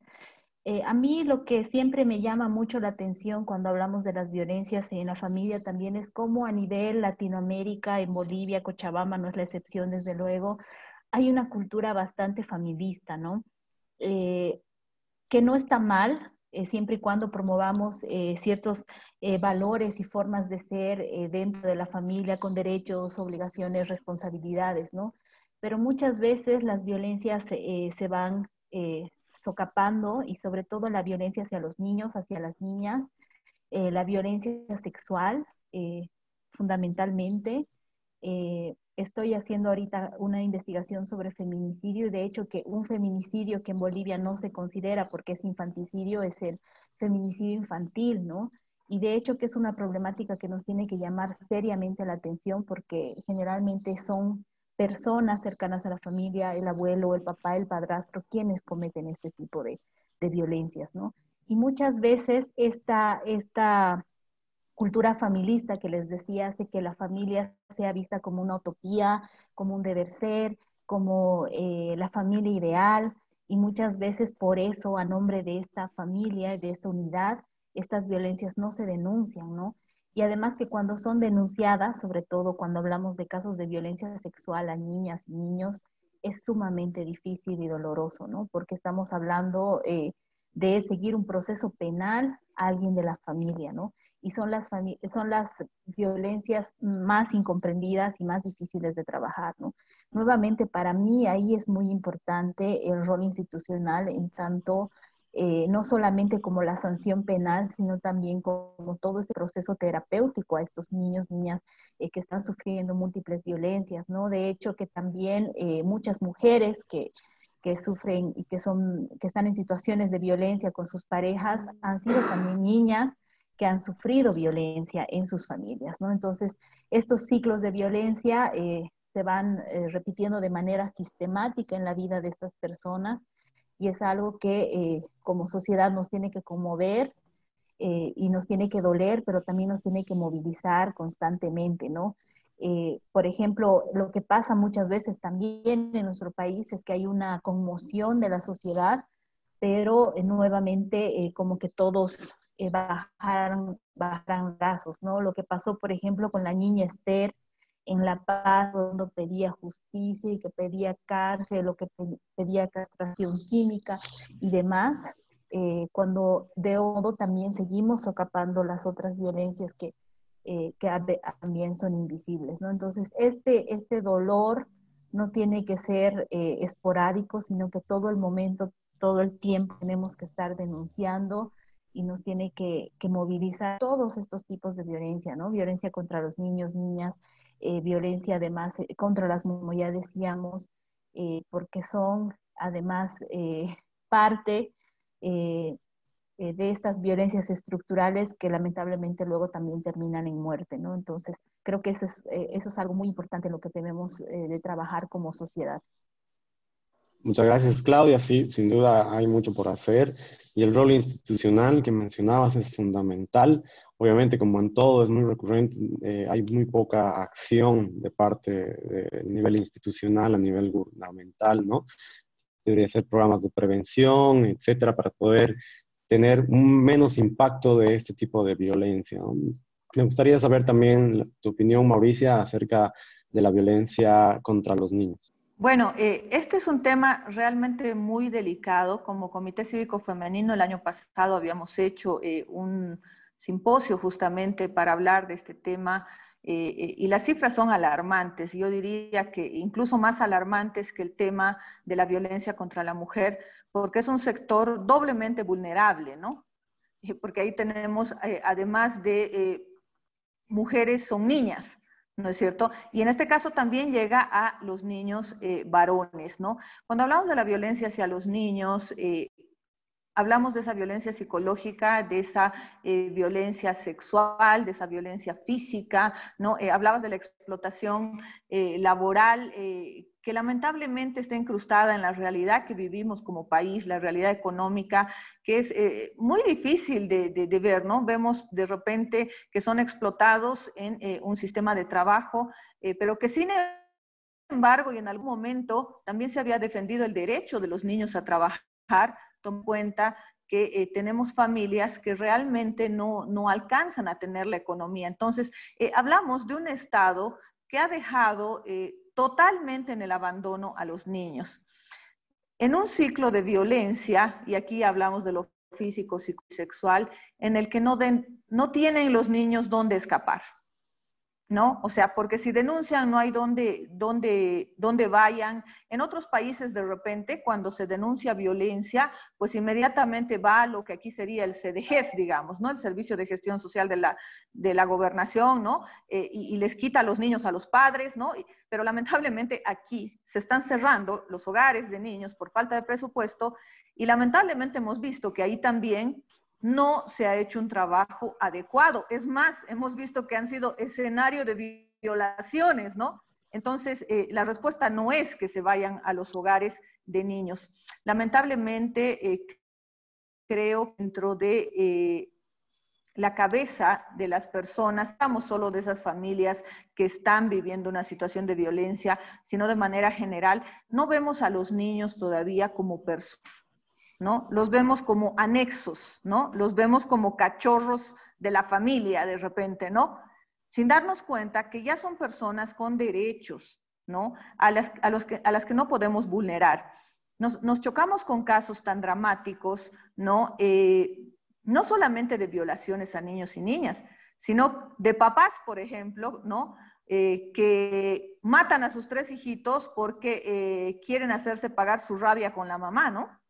a mí lo que siempre me llama mucho la atención cuando hablamos de las violencias en la familia también es cómo a nivel Latinoamérica, en Bolivia, Cochabamba no es la excepción desde luego, hay una cultura bastante familista, ¿no? que no está mal, eh, siempre y cuando promovamos eh, ciertos eh, valores y formas de ser dentro de la familia con derechos, obligaciones, responsabilidades, ¿no? Pero muchas veces las violencias se van socapando y sobre todo la violencia hacia los niños, hacia las niñas, la violencia sexual fundamentalmente, estoy haciendo ahorita una investigación sobre feminicidio y de hecho que un feminicidio que en Bolivia no se considera porque es infanticidio es el feminicidio infantil, ¿no? Y de hecho que es una problemática que nos tiene que llamar seriamente la atención porque generalmente son personas cercanas a la familia, el abuelo, el papá, el padrastro, quienes cometen este tipo de, de violencias, ¿no? Y muchas veces esta, esta cultura familista que les decía hace que la familia sea vista como una utopía, como un deber ser, como eh, la familia ideal, y muchas veces por eso, a nombre de esta familia, de esta unidad, estas violencias no se denuncian, ¿no? Y además que cuando son denunciadas, sobre todo cuando hablamos de casos de violencia sexual a niñas y niños, es sumamente difícil y doloroso, ¿no? Porque estamos hablando eh, de seguir un proceso penal a alguien de la familia, ¿no? y son las, son las violencias más incomprendidas y más difíciles de trabajar. ¿no? Nuevamente, para mí ahí es muy importante el rol institucional en tanto eh, no solamente como la sanción penal, sino también como todo este proceso terapéutico a estos niños, niñas eh, que están sufriendo múltiples violencias, ¿no? De hecho, que también muchas mujeres que, que sufren y que, son, que están en situaciones de violencia con sus parejas han sido también niñas que han sufrido violencia en sus familias, ¿no? Entonces, estos ciclos de violencia eh, se van eh, repitiendo de manera sistemática en la vida de estas personas y es algo que eh, como sociedad nos tiene que conmover y nos tiene que doler, pero también nos tiene que movilizar constantemente, ¿no? por ejemplo, lo que pasa muchas veces también en nuestro país es que hay una conmoción de la sociedad, pero nuevamente como que todos eh, bajaran, bajaran brazos, ¿no? Lo que pasó, por ejemplo, con la niña Esther en La Paz, cuando pedía justicia y que pedía cárcel, lo que pedía castración química y demás, eh, cuando de modo también seguimos socapando las otras violencias que, eh, que también son invisibles, ¿no? Entonces, este, este dolor no tiene que ser esporádico, sino que todo el momento, todo el tiempo tenemos que estar denunciando, y nos tiene que, movilizar todos estos tipos de violencia, ¿no? Violencia contra los niños, niñas, eh, violencia además eh, contra las, como ya decíamos, eh, porque son además parte de estas violencias estructurales que lamentablemente luego también terminan en muerte, ¿no? Entonces, creo que eso es, eso es algo muy importante lo que tenemos de trabajar como sociedad. Muchas gracias, Claudia. Sí, sin duda hay mucho por hacer y el rol institucional que mencionabas es fundamental. Obviamente, como en todo, es muy recurrente, eh, hay muy poca acción de parte del nivel institucional a nivel gubernamental, ¿no? Debería ser programas de prevención, etcétera, para poder tener un menos impacto de este tipo de violencia. Me gustaría saber también tu opinión, Mauricia, acerca de la violencia contra los niños. Bueno, eh, este es un tema realmente muy delicado. Como Comité Cívico Femenino el año pasado habíamos hecho eh, un simposio justamente para hablar de este tema eh, y las cifras son alarmantes. Yo diría que incluso más alarmantes que el tema de la violencia contra la mujer, porque es un sector doblemente vulnerable, ¿no? Porque ahí tenemos, además de mujeres, son niñas. ¿No es cierto? Y en este caso también llega a los niños eh, varones, ¿no? Cuando hablamos de la violencia hacia los niños, eh, hablamos de esa violencia psicológica, de esa eh, violencia sexual, de esa violencia física, ¿no? hablabas de la explotación laboral que lamentablemente está incrustada en la realidad que vivimos como país, la realidad económica, que es eh, muy difícil de, ver, ¿no? Vemos de repente que son explotados en eh, un sistema de trabajo, eh, pero que sin embargo y en algún momento también se había defendido el derecho de los niños a trabajar, toma cuenta que tenemos familias que realmente no, no, alcanzan a tener la economía. Entonces, hablamos de un Estado que ha dejado totalmente en el abandono a los niños. En un ciclo de violencia, y aquí hablamos de lo físico, psicosexual, en el que no, no tienen los niños dónde escapar. ¿No? O sea, porque si denuncian no hay dónde, vayan. En otros países de repente, cuando se denuncia violencia, pues inmediatamente va a lo que aquí sería el CDGES, digamos, ¿no? El Servicio de Gestión Social de la, de la Gobernación, ¿no? Eh, y, les quita a los niños a los padres, ¿no? Pero lamentablemente aquí se están cerrando los hogares de niños por falta de presupuesto y lamentablemente hemos visto que ahí también no se ha hecho un trabajo adecuado. Es más, hemos visto que han sido escenario de violaciones, ¿no? Entonces, eh, la respuesta no es que se vayan a los hogares de niños. Lamentablemente, eh, creo dentro de eh, la cabeza de las personas, estamos solo de esas familias que están viviendo una situación de violencia, sino de manera general, no vemos a los niños todavía como personas ¿no? Los vemos como anexos, ¿no? Los vemos como cachorros de la familia de repente, ¿no? Sin darnos cuenta que ya son personas con derechos, ¿no? A las, que, a las que no podemos vulnerar. Nos, nos chocamos con casos tan dramáticos, ¿no? Eh, no solamente de violaciones a niños y niñas, sino de papás, por ejemplo, ¿no? Eh, que matan a sus tres hijitos porque eh, quieren hacerse pagar su rabia con la mamá, ¿no?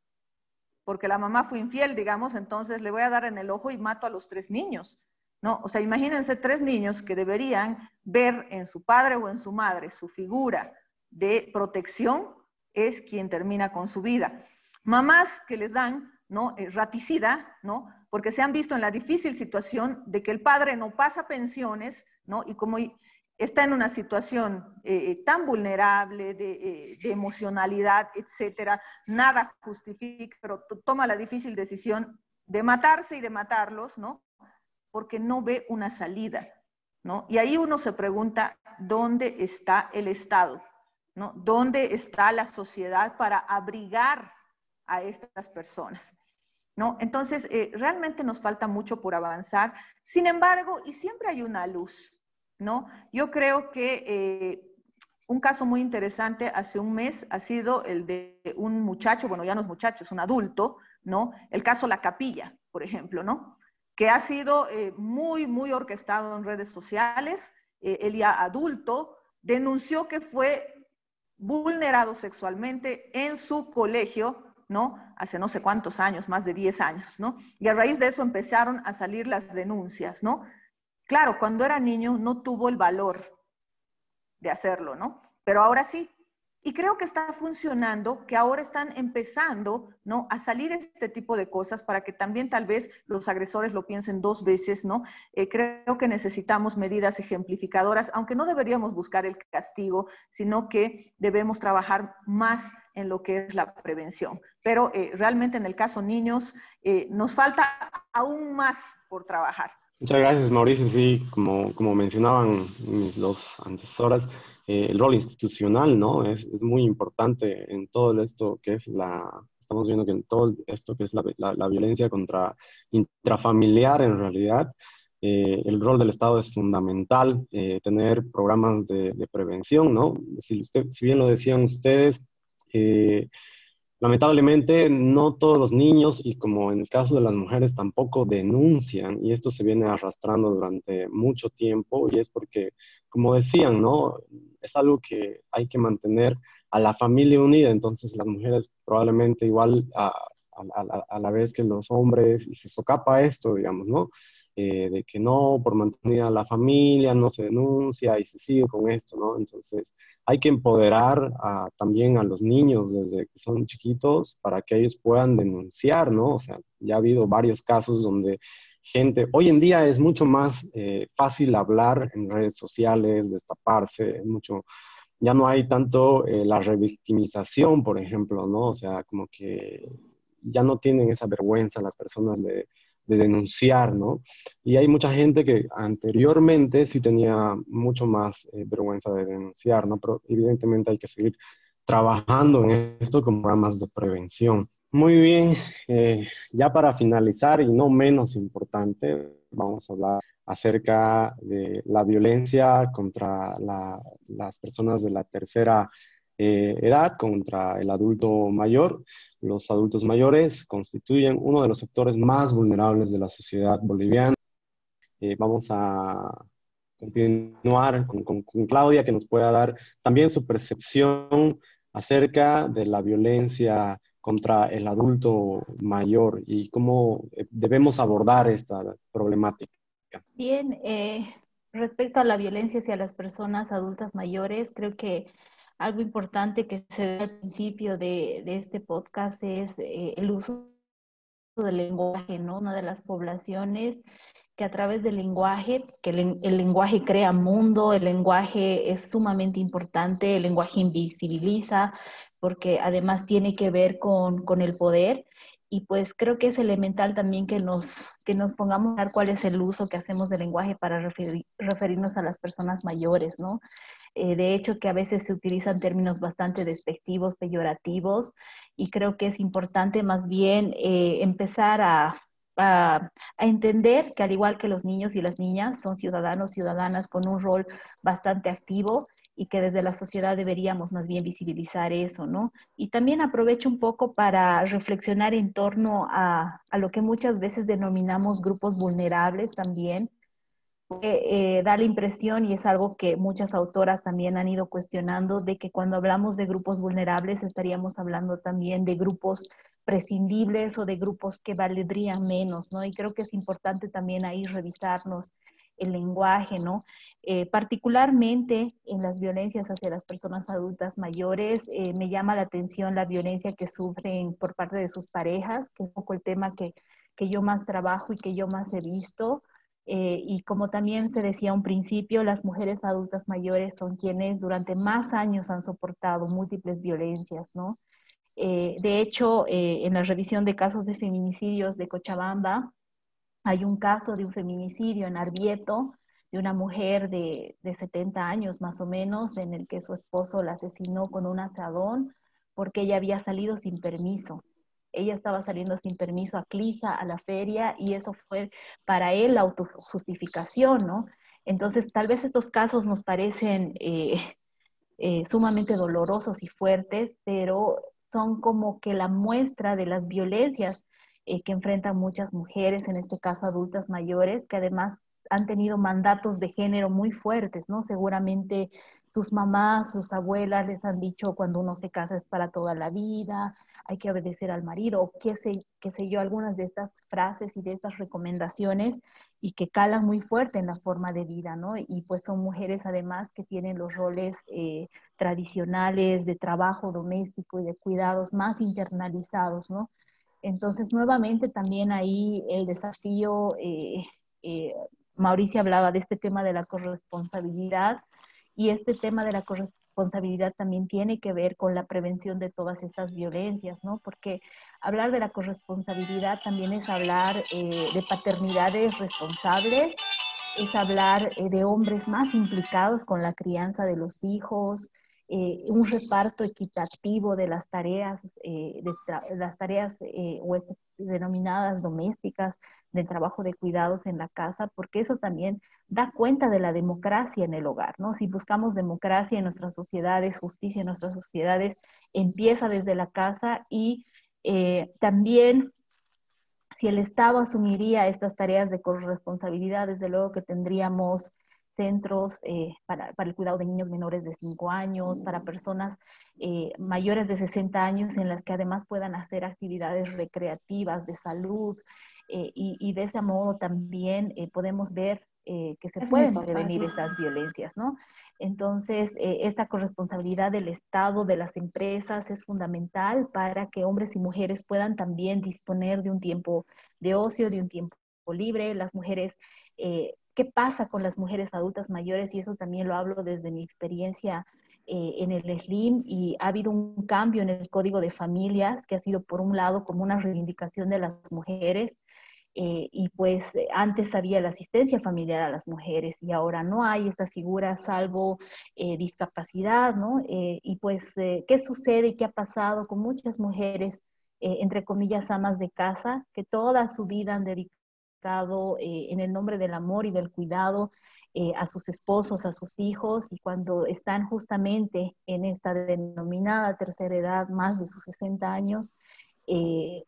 Porque la mamá fue infiel, digamos, entonces le voy a dar en el ojo y mato a los tres niños. ¿no? O sea, imagínense tres niños que deberían ver en su padre o en su madre su figura de protección, es quien termina con su vida. Mamás que les dan, ¿no? Eh, raticida, ¿no? Porque se han visto en la difícil situación de que el padre no pasa pensiones, ¿no? Y como está en una situación eh, tan vulnerable de, eh, de, emocionalidad, etcétera, nada justifica, pero toma la difícil decisión de matarse y de matarlos, ¿no? porque no ve una salida, ¿no? Y ahí uno se pregunta, ¿dónde está el Estado? ¿no? ¿Dónde está la sociedad para abrigar a estas personas? ¿No? Entonces, eh, realmente nos falta mucho por avanzar. Sin embargo, y siempre hay una luz, ¿no? Yo creo que eh, un caso muy interesante hace un mes ha sido el de un muchacho, bueno, ya no es muchacho, es un adulto, ¿no? El caso La Capilla, por ejemplo, ¿no? que ha sido eh, muy, muy orquestado en redes sociales. Eh, él ya adulto denunció que fue vulnerado sexualmente en su colegio, ¿no? Hace no sé cuántos años, más de 10 años, ¿no? Y a raíz de eso empezaron a salir las denuncias, ¿no? Claro, cuando era niño no tuvo el valor de hacerlo, ¿no? Pero ahora sí, y creo que está funcionando, que ahora están empezando ¿no? a salir este tipo de cosas para que también tal vez los agresores lo piensen dos veces, ¿no? Eh, creo que necesitamos medidas ejemplificadoras, aunque no deberíamos buscar el castigo, sino que debemos trabajar más en lo que es la prevención. Pero eh, realmente en el caso niños, eh, nos falta aún más por trabajar. Muchas gracias, Mauricio. Sí, como, como mencionaban mis dos antesoras, eh, el rol institucional, ¿no? Es, es, muy importante en todo esto que es la, estamos viendo que en todo esto que es la, la, violencia contra intrafamiliar en realidad, eh, el rol del Estado es fundamental, eh, tener programas de, de, prevención, ¿no? Si, usted, si bien lo decían ustedes, Lamentablemente, no todos los niños y como en el caso de las mujeres tampoco denuncian y esto se viene arrastrando durante mucho tiempo y es porque, como decían, ¿no? Es algo que hay que mantener a la familia unida, entonces las mujeres probablemente igual a, a la vez que los hombres y se socapa esto, digamos, ¿no? Eh, de que no, por mantener a la familia, no se denuncia y se sigue con esto, ¿no? Entonces, hay que empoderar también a los niños desde que son chiquitos para que ellos puedan denunciar, ¿no? O sea, ya ha habido varios casos donde gente, hoy en día es mucho más eh, fácil hablar en redes sociales, destaparse, mucho, ya no hay tanto eh, la revictimización, por ejemplo, ¿no? O sea, como que ya no tienen esa vergüenza las personas de de denunciar, ¿no? Y hay mucha gente que anteriormente sí tenía mucho más eh, vergüenza de denunciar, ¿no? Pero evidentemente hay que seguir trabajando en esto con programas de prevención. Muy bien, eh, ya para finalizar y no menos importante, vamos a hablar acerca de la violencia contra las personas de la tercera eh, edad contra el adulto mayor. Los adultos mayores constituyen uno de los sectores más vulnerables de la sociedad boliviana. Eh, vamos a continuar con, con, Claudia, que nos pueda dar también su percepción acerca de la violencia contra el adulto mayor y cómo eh, debemos abordar esta problemática. Bien, respecto a la violencia hacia las personas adultas mayores, creo que algo importante que se da al principio de, de este podcast es eh, el uso del lenguaje, ¿no? Una de las poblaciones que a través del lenguaje, que el, el, lenguaje crea mundo, el lenguaje es sumamente importante, el lenguaje invisibiliza, porque además tiene que ver con, con el poder. Y pues creo que es elemental también que nos, que nos pongamos a ver cuál es el uso que hacemos del lenguaje para referir, referirnos a las personas mayores, ¿no? Eh, de hecho que a veces se utilizan términos bastante despectivos, peyorativos, y creo que es importante más bien eh, empezar a, a, entender que al igual que los niños y las niñas son ciudadanos, ciudadanas con un rol bastante activo y que desde la sociedad deberíamos más bien visibilizar eso, ¿no? Y también aprovecho un poco para reflexionar en torno a, a lo que muchas veces denominamos grupos vulnerables también, eh, da la impresión, y es algo que muchas autoras también han ido cuestionando, de que cuando hablamos de grupos vulnerables estaríamos hablando también de grupos prescindibles o de grupos que valdrían menos, ¿no? Y creo que es importante también ahí revisarnos el lenguaje, ¿no? Eh, particularmente en las violencias hacia las personas adultas mayores, eh, me llama la atención la violencia que sufren por parte de sus parejas, que es un poco el tema que, que yo más trabajo y que yo más he visto. Eh, y como también se decía un principio, las mujeres adultas mayores son quienes durante más años han soportado múltiples violencias, ¿no? de hecho, en la revisión de casos de feminicidios de Cochabamba, hay un caso de un feminicidio en Arbieto de una mujer de, de 70 años más o menos, en el que su esposo la asesinó con un asadón porque ella había salido sin permiso. Ella estaba saliendo sin permiso a Clisa, a la feria, y eso fue para él la autojustificación, ¿no? Entonces, tal vez estos casos nos parecen eh, eh, sumamente dolorosos y fuertes, pero son como que la muestra de las violencias eh, que enfrentan muchas mujeres, en este caso adultas mayores, que además han tenido mandatos de género muy fuertes, ¿no? Seguramente sus mamás, sus abuelas les han dicho cuando uno se casa es para toda la vida, hay que obedecer al marido, o qué sé, qué sé yo, algunas de estas frases y de estas recomendaciones y que calan muy fuerte en la forma de vida, ¿no? Y pues son mujeres además que tienen los roles eh, tradicionales de trabajo doméstico y de cuidados más internalizados, ¿no? Entonces, nuevamente también ahí el desafío, eh, eh, Mauricio hablaba de este tema de la corresponsabilidad y este tema de la corresponsabilidad también tiene que ver con la prevención de todas estas violencias, ¿no? Porque hablar de la corresponsabilidad también es hablar eh, de paternidades responsables, es hablar de hombres más implicados con la crianza de los hijos, eh, un reparto equitativo de las tareas, eh, de las tareas eh, denominadas domésticas del trabajo de cuidados en la casa, porque eso también da cuenta de la democracia en el hogar, ¿no? Si buscamos democracia en nuestras sociedades, justicia en nuestras sociedades, empieza desde la casa y también si el Estado asumiría estas tareas de corresponsabilidad, desde luego que tendríamos centros eh, para, el cuidado de niños menores de 5 años, para personas eh, mayores de 60 años en las que además puedan hacer actividades recreativas de salud eh, y, de ese modo también podemos ver que se pueden prevenir estas violencias, ¿no? Entonces, esta corresponsabilidad del Estado, de las empresas, es fundamental para que hombres y mujeres puedan también disponer de un tiempo de ocio, de un tiempo libre. Las mujeres qué pasa con las mujeres adultas mayores y eso también lo hablo desde mi experiencia eh, en el SLIM y ha habido un cambio en el código de familias que ha sido por un lado como una reivindicación de las mujeres eh, y pues antes había la asistencia familiar a las mujeres y ahora no hay esta figura salvo eh, discapacidad, ¿no? y pues, ¿qué sucede y qué ha pasado con muchas mujeres, entre comillas, amas de casa, que toda su vida han dedicado eh, en el nombre del amor y del cuidado eh, a sus esposos, a sus hijos, y cuando están justamente en esta denominada tercera edad, más de sus 60 años, eh,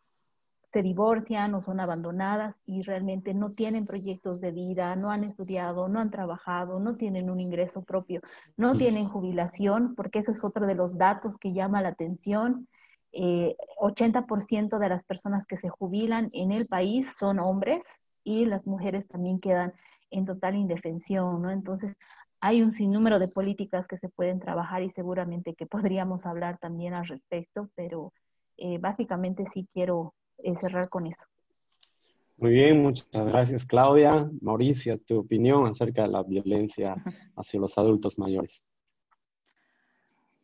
se divorcian o son abandonadas y realmente no tienen proyectos de vida, no han estudiado, no han trabajado, no tienen un ingreso propio, no tienen jubilación, porque ese es otro de los datos que llama la atención. 80% de las personas que se jubilan en el país son hombres, y las mujeres también quedan en total indefensión, ¿no? Entonces, hay un sinnúmero de políticas que se pueden trabajar y seguramente que podríamos hablar también al respecto, pero eh, básicamente sí quiero eh, cerrar con eso. Muy bien, muchas gracias Claudia. Mauricia, tu opinión acerca de la violencia hacia los adultos mayores.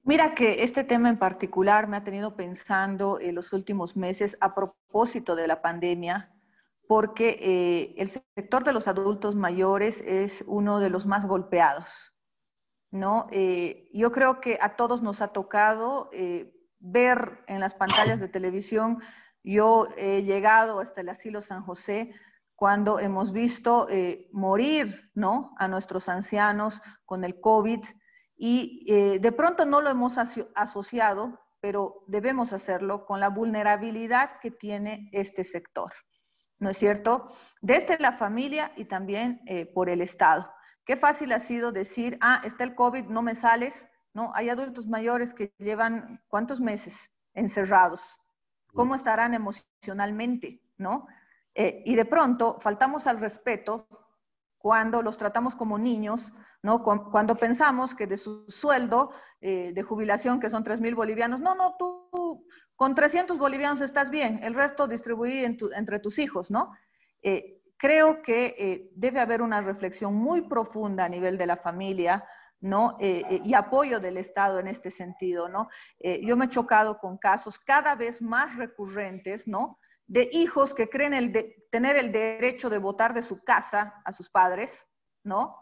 Mira que este tema en particular me ha tenido pensando en los últimos meses a propósito de la pandemia, porque eh, el sector de los adultos mayores es uno de los más golpeados. ¿no? Eh, yo creo que a todos nos ha tocado eh, ver en las pantallas de televisión, yo he llegado hasta el asilo San José cuando hemos visto morir ¿no? a nuestros ancianos con el COVID y de pronto no lo hemos asociado, pero debemos hacerlo con la vulnerabilidad que tiene este sector. ¿No es cierto? Desde la familia y también eh, por el Estado. Qué fácil ha sido decir, ah, está el COVID, no me sales, ¿no? Hay adultos mayores que llevan cuántos meses encerrados, ¿cómo estarán emocionalmente, ¿no? Eh, y de pronto faltamos al respeto cuando los tratamos como niños, ¿no? Cuando pensamos que de su sueldo eh, de jubilación, que son 3 mil bolivianos, no, no, tú con 300 bolivianos estás bien, el resto distribuí entre tus hijos, ¿no? Eh, creo que eh, debe haber una reflexión muy profunda a nivel de la familia, ¿no? y apoyo del Estado en este sentido, ¿no? yo me he chocado con casos cada vez más recurrentes, ¿no? De hijos que creen el tener el derecho de votar de su casa a sus padres, ¿no?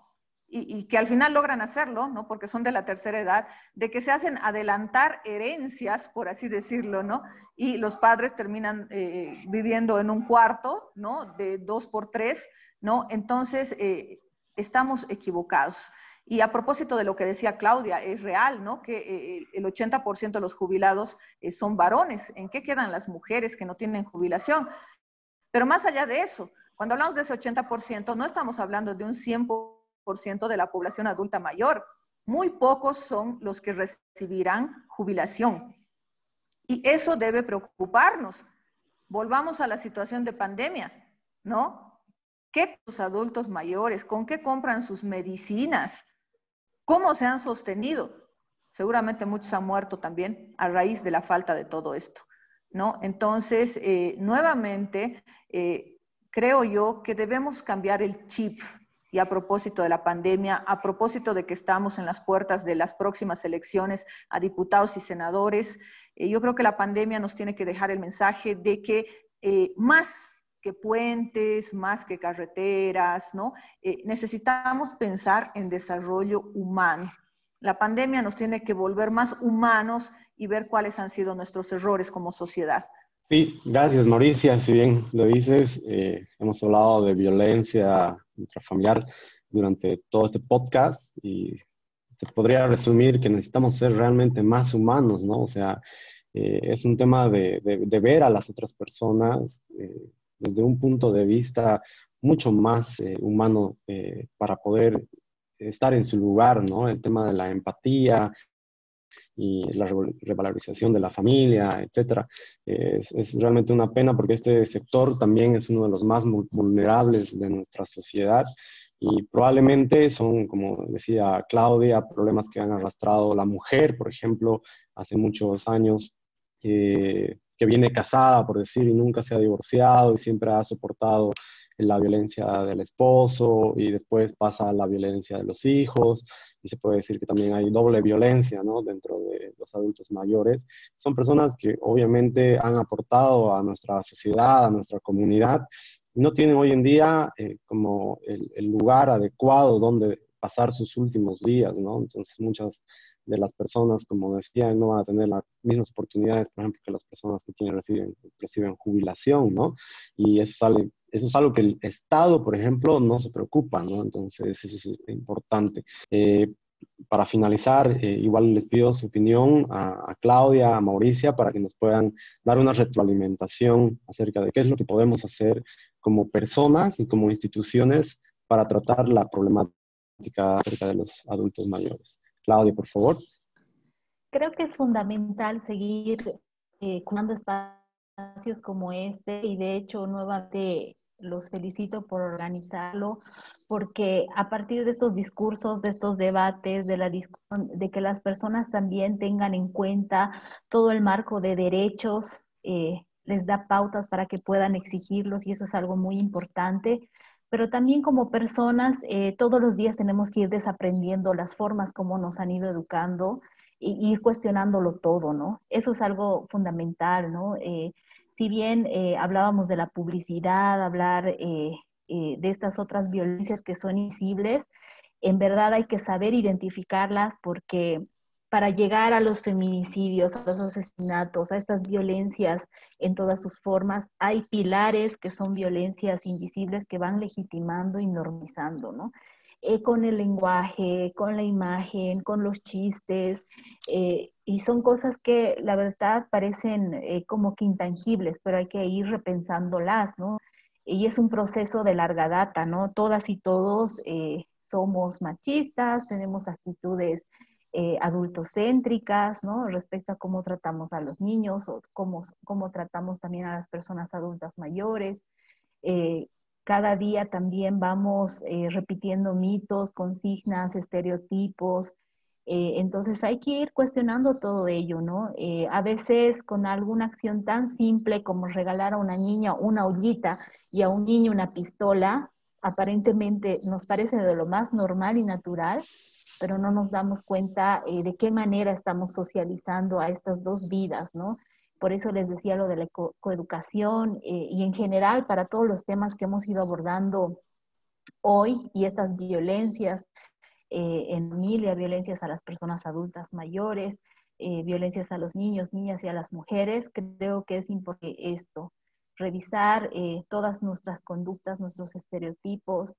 Y, que al final logran hacerlo, ¿no? Porque son de la tercera edad, de que se hacen adelantar herencias, por así decirlo, ¿no? Y los padres terminan eh, viviendo en un cuarto, ¿no? De dos por tres, ¿no? Entonces, eh, estamos equivocados. Y a propósito de lo que decía Claudia, es real, ¿no? Que eh, el 80% de los jubilados son varones. ¿En qué quedan las mujeres que no tienen jubilación? Pero más allá de eso, cuando hablamos de ese 80%, no estamos hablando de un 100% de la población adulta mayor. Muy pocos son los que recibirán jubilación. Y eso debe preocuparnos. Volvamos a la situación de pandemia, ¿no? ¿Qué los adultos mayores? ¿Con qué compran sus medicinas? ¿Cómo se han sostenido? Seguramente muchos han muerto también a raíz de la falta de todo esto, ¿no? Entonces, eh, nuevamente, eh, creo yo que debemos cambiar el chip y a propósito de la pandemia, a propósito de que estamos en las puertas de las próximas elecciones a diputados y senadores, eh, yo creo que la pandemia nos tiene que dejar el mensaje de que eh, más que puentes, más que carreteras, ¿no? Eh, necesitamos pensar en desarrollo humano. La pandemia nos tiene que volver más humanos y ver cuáles han sido nuestros errores como sociedad. Sí, gracias Mauricia. Si bien lo dices, hemos hablado de violencia intrafamiliar durante todo este podcast y se podría resumir que necesitamos ser realmente más humanos, ¿no? O sea, eh, es un tema de, de, ver a las otras personas eh, desde un punto de vista mucho más eh, humano para poder estar en su lugar, ¿no? El tema de la empatía, y la revalorización de la familia, etcétera. Es, es, realmente una pena porque este sector también es uno de los más vulnerables de nuestra sociedad y probablemente son, como decía Claudia, problemas que han arrastrado la mujer, por ejemplo, hace muchos años, que viene casada, por decir, y nunca se ha divorciado y siempre ha soportado la violencia del esposo y después pasa la violencia de los hijos se puede decir que también hay doble violencia ¿no? dentro de los adultos mayores. Son personas que obviamente han aportado a nuestra sociedad, a nuestra comunidad no tienen hoy en día eh, como el, el, lugar adecuado donde pasar sus últimos días, ¿no? Entonces muchas de las personas, como decía, no van a tener las mismas oportunidades, por ejemplo, que las personas que tienen, reciben, reciben jubilación, ¿no? Y eso sale eso es algo que el Estado, por ejemplo, no se preocupa, ¿no? Entonces, eso es importante. Eh, para finalizar, eh, igual les pido su opinión a, Claudia, a Mauricia, para que nos puedan dar una retroalimentación acerca de qué es lo que podemos hacer como personas y como instituciones para tratar la problemática acerca de los adultos mayores. Claudia, por favor. Creo que es fundamental seguir eh, cuando espacios como este y de hecho nuevamente los felicito por organizarlo, porque a partir de estos discursos, de estos debates, de, la de que las personas también tengan en cuenta todo el marco de derechos, eh, les da pautas para que puedan exigirlos y eso es algo muy importante. Pero también como personas, eh, todos los días tenemos que ir desaprendiendo las formas como nos han ido educando e ir cuestionándolo todo, ¿no? Eso es algo fundamental, ¿no? Eh, si bien eh, hablábamos de la publicidad, hablar eh, eh, de estas otras violencias que son invisibles, en verdad hay que saber identificarlas porque para llegar a los feminicidios, a los asesinatos, a estas violencias en todas sus formas, hay pilares que son violencias invisibles que van legitimando y normizando, ¿no? Eh, con el lenguaje, con la imagen, con los chistes, eh, y son cosas que la verdad parecen eh, como que intangibles, pero hay que ir repensándolas, ¿no? y es un proceso de larga data, ¿no? Todas y todos eh, somos machistas, tenemos actitudes eh, adultocéntricas, ¿no? Respecto a cómo tratamos a los niños o cómo, cómo tratamos también a las personas adultas mayores. Eh, cada día también vamos eh, repitiendo mitos, consignas, estereotipos. entonces hay que ir cuestionando todo ello, ¿no? a veces con alguna acción tan simple como regalar a una niña una ollita y a un niño una pistola, aparentemente nos parece de lo más normal y natural, pero no nos damos cuenta eh, de qué manera estamos socializando a estas dos vidas, ¿no? Por eso les decía lo de la coeducación eh, y en general para todos los temas que hemos ido abordando hoy y estas violencias eh, en familia, violencias a las personas adultas mayores, violencias a los niños, niñas y a las mujeres, creo que es importante esto, revisar todas nuestras conductas, nuestros estereotipos,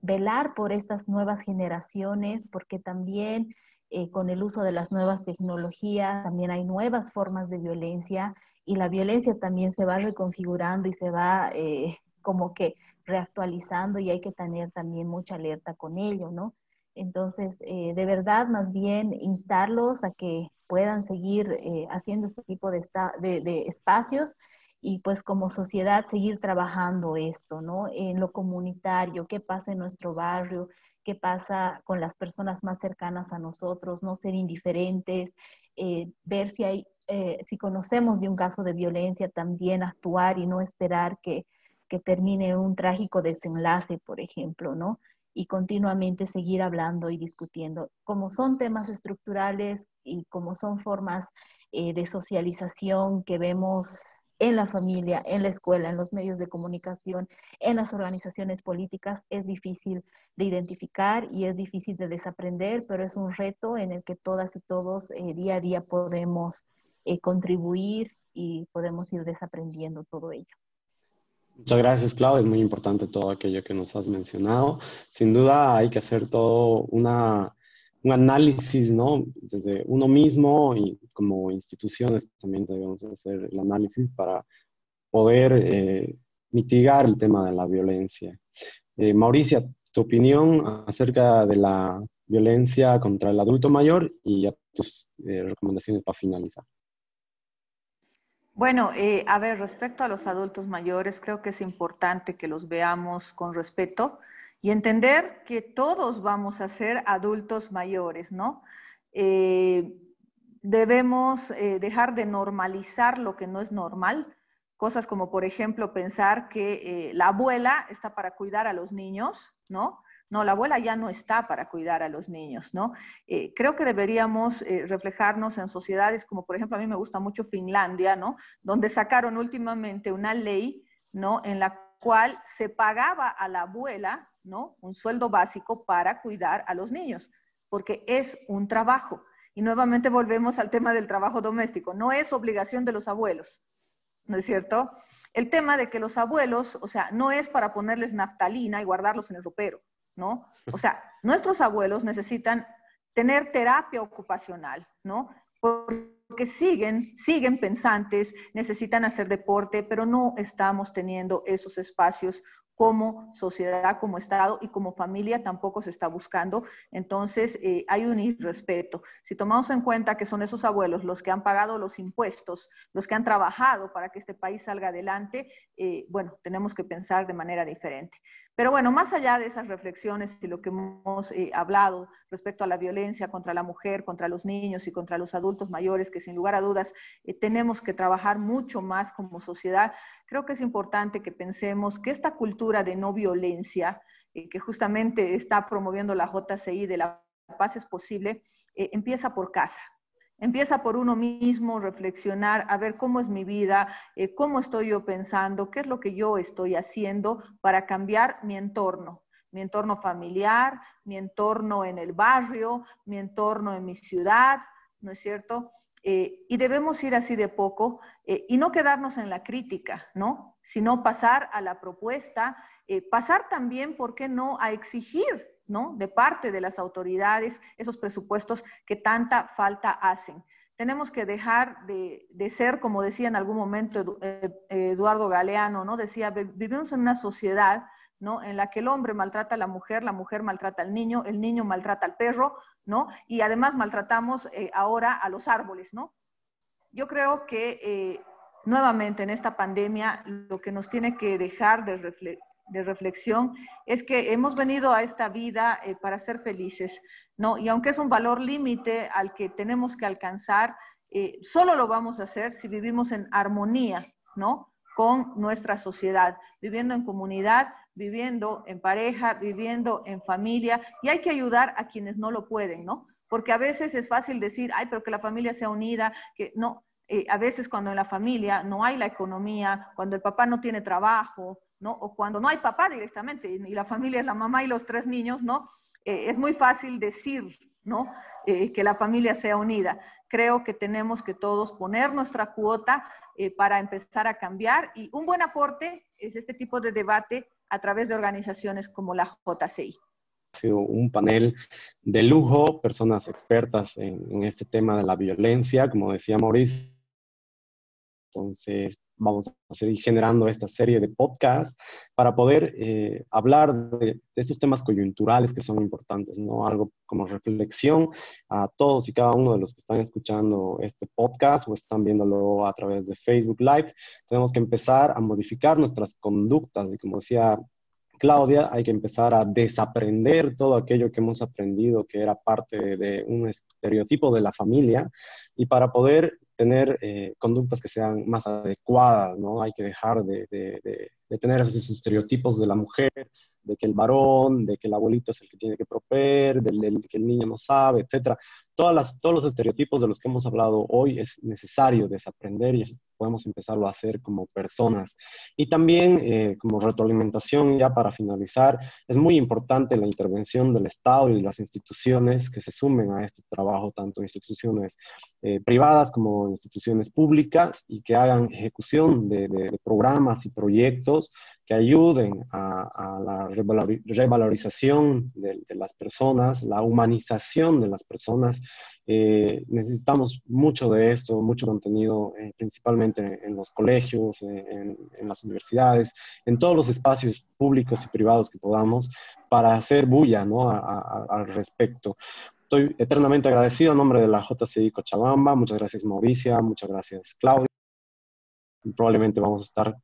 velar por estas nuevas generaciones, porque también eh, con el uso de las nuevas tecnologías también hay nuevas formas de violencia y la violencia también se va reconfigurando y se va eh, como que reactualizando y hay que tener también mucha alerta con ello, ¿no? Entonces, eh, de verdad, más bien instarlos a que puedan seguir haciendo este tipo de, de espacios y pues como sociedad seguir trabajando esto, ¿no? En lo comunitario, qué pasa en nuestro barrio, qué pasa con las personas más cercanas a nosotros, no ser indiferentes, eh, ver si hay, eh, si conocemos de un caso de violencia, también actuar y no esperar que, que termine un trágico desenlace, por ejemplo, ¿no? Y continuamente seguir hablando y discutiendo. Como son temas estructurales y como son formas eh, de socialización que vemos en la familia, en la escuela, en los medios de comunicación, en las organizaciones políticas, es difícil de identificar y es difícil de desaprender, pero es un reto en el que todas y todos eh, día a día podemos eh, contribuir y podemos ir desaprendiendo todo ello. Muchas gracias, Clau. Es muy importante todo aquello que nos has mencionado. Sin duda hay que hacer todo una un análisis, ¿no? Desde uno mismo y como instituciones también debemos hacer el análisis para poder eh, mitigar el tema de la violencia. Eh, Mauricia, tu opinión acerca de la violencia contra el adulto mayor y ya tus eh, recomendaciones para finalizar. Bueno, a ver, respecto a los adultos mayores, creo que es importante que los veamos con respeto y entender que todos vamos a ser adultos mayores, ¿no? Eh, debemos eh, dejar de normalizar lo que no es normal, cosas como, por ejemplo, pensar que eh, la abuela está para cuidar a los niños, ¿no? No, la abuela ya no está para cuidar a los niños, ¿no? creo que deberíamos reflejarnos en sociedades como, por ejemplo, a mí me gusta mucho Finlandia, ¿no? Donde sacaron últimamente una ley, ¿no? En la cual se pagaba a la abuela, ¿no? Un sueldo básico para cuidar a los niños, porque es un trabajo. Y nuevamente volvemos al tema del trabajo doméstico. No es obligación de los abuelos, ¿no es cierto? El tema de que los abuelos, o sea, no es para ponerles naftalina y guardarlos en el ropero, ¿no? O sea, nuestros abuelos necesitan tener terapia ocupacional, ¿no? porque siguen, siguen pensantes, necesitan hacer deporte, pero no estamos teniendo esos espacios como sociedad, como Estado y como familia tampoco se está buscando. Entonces, eh, hay un irrespeto. Si tomamos en cuenta que son esos abuelos los que han pagado los impuestos, los que han trabajado para que este país salga adelante, eh, bueno, tenemos que pensar de manera diferente. Pero bueno, más allá de esas reflexiones y lo que hemos eh, hablado respecto a la violencia contra la mujer, contra los niños y contra los adultos mayores, que sin lugar a dudas eh, tenemos que trabajar mucho más como sociedad, creo que es importante que pensemos que esta cultura de no violencia, eh, que justamente está promoviendo la JCI de la paz es posible, empieza por casa, Empieza por uno mismo, reflexionar, a ver cómo es mi vida, eh, cómo estoy yo pensando, qué es lo que yo estoy haciendo para cambiar mi entorno, mi entorno familiar, mi entorno en el barrio, mi entorno en mi ciudad, ¿no es cierto? Eh, y debemos ir así de poco eh, y no quedarnos en la crítica, ¿no? Sino pasar a la propuesta, pasar también, ¿por qué no?, a exigir ¿no? de parte de las autoridades esos presupuestos que tanta falta hacen. tenemos que dejar de, ser, como decía en algún momento eh, Eduardo Galeano, ¿no? Decía, vivimos en una sociedad ¿no? En la que el hombre maltrata a la mujer, la mujer maltrata al niño, el niño maltrata al perro, ¿no? Y además maltratamos ahora a los árboles, ¿no? Yo creo que nuevamente en esta pandemia lo que nos tiene que dejar de, reflexión es que hemos venido a esta vida eh, para ser felices, ¿no? Y aunque es un valor límite al que tenemos que alcanzar, eh, solo lo vamos a hacer si vivimos en armonía, ¿no? Con nuestra sociedad, viviendo en comunidad, viviendo en pareja, viviendo en familia, y hay que ayudar a quienes no lo pueden, ¿no? Porque a veces es fácil decir, ay, pero que la familia sea unida, que no, eh, a veces cuando en la familia no hay la economía, cuando el papá no tiene trabajo, ¿no? O cuando no hay papá directamente y la familia es la mamá y los tres niños, ¿no? Eh, es muy fácil decir, ¿no? Eh, que la familia sea unida. Creo que tenemos que todos poner nuestra cuota para empezar a cambiar y un buen aporte es este tipo de debate a través de organizaciones como la JCI. Ha sido un panel de lujo, personas expertas en, en este tema de la violencia, como decía Mauricio entonces, vamos a seguir generando esta serie de podcasts para poder eh, hablar de, estos temas coyunturales que son importantes, ¿no? Algo como reflexión a todos y cada uno de los que están escuchando este podcast o están viéndolo a través de Facebook Live. Tenemos que empezar a modificar nuestras conductas y como decía Claudia, hay que empezar a desaprender todo aquello que hemos aprendido que era parte de un estereotipo de la familia y para poder tener eh, conductas que sean más adecuadas, ¿no? Hay que dejar de, de, tener esos estereotipos de la mujer, de que el varón, de que el abuelito es el que tiene que proveer, de, que el niño no sabe, etc. Todas las, todos los estereotipos de los que hemos hablado hoy es necesario desaprender y podemos empezarlo a hacer como personas. Y también eh, como retroalimentación, ya para finalizar, es muy importante la intervención del Estado y de las instituciones que se sumen a este trabajo, tanto instituciones eh, privadas como instituciones públicas, y que hagan ejecución de, de programas y proyectos que ayuden a, la revalorización de, las personas, la humanización de las personas. Eh, necesitamos mucho de esto, mucho contenido, eh, principalmente en los colegios, en, las universidades, en todos los espacios públicos y privados que podamos, para hacer bulla ¿no? al respecto. Estoy eternamente agradecido en nombre de la JCI Cochabamba. Muchas gracias Mauricia, muchas gracias Claudia. Probablemente vamos a estar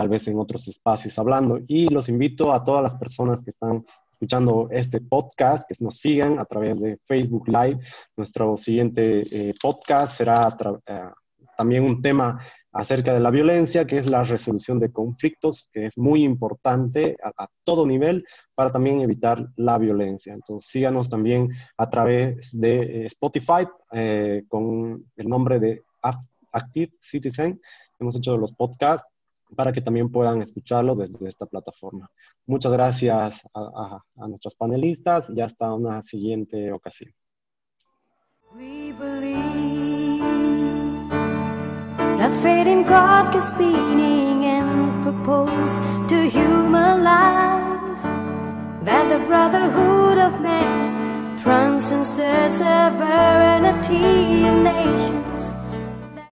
tal vez en otros espacios hablando. Y los invito a todas las personas que están escuchando este podcast, que nos sigan a través de Facebook Live. Nuestro siguiente eh, podcast será eh, también un tema acerca de la violencia, que es la resolución de conflictos, que es muy importante a, todo nivel para también evitar la violencia. Entonces, síganos también a través de eh, Spotify con el nombre de Active Citizen. Hemos hecho los podcasts para que también puedan escucharlo desde esta plataforma. Muchas gracias a, a, nuestros panelistas y hasta una siguiente ocasión. We believe that fate in God gives meaning and purpose to human life, that the brotherhood of man transcends the severity of nations.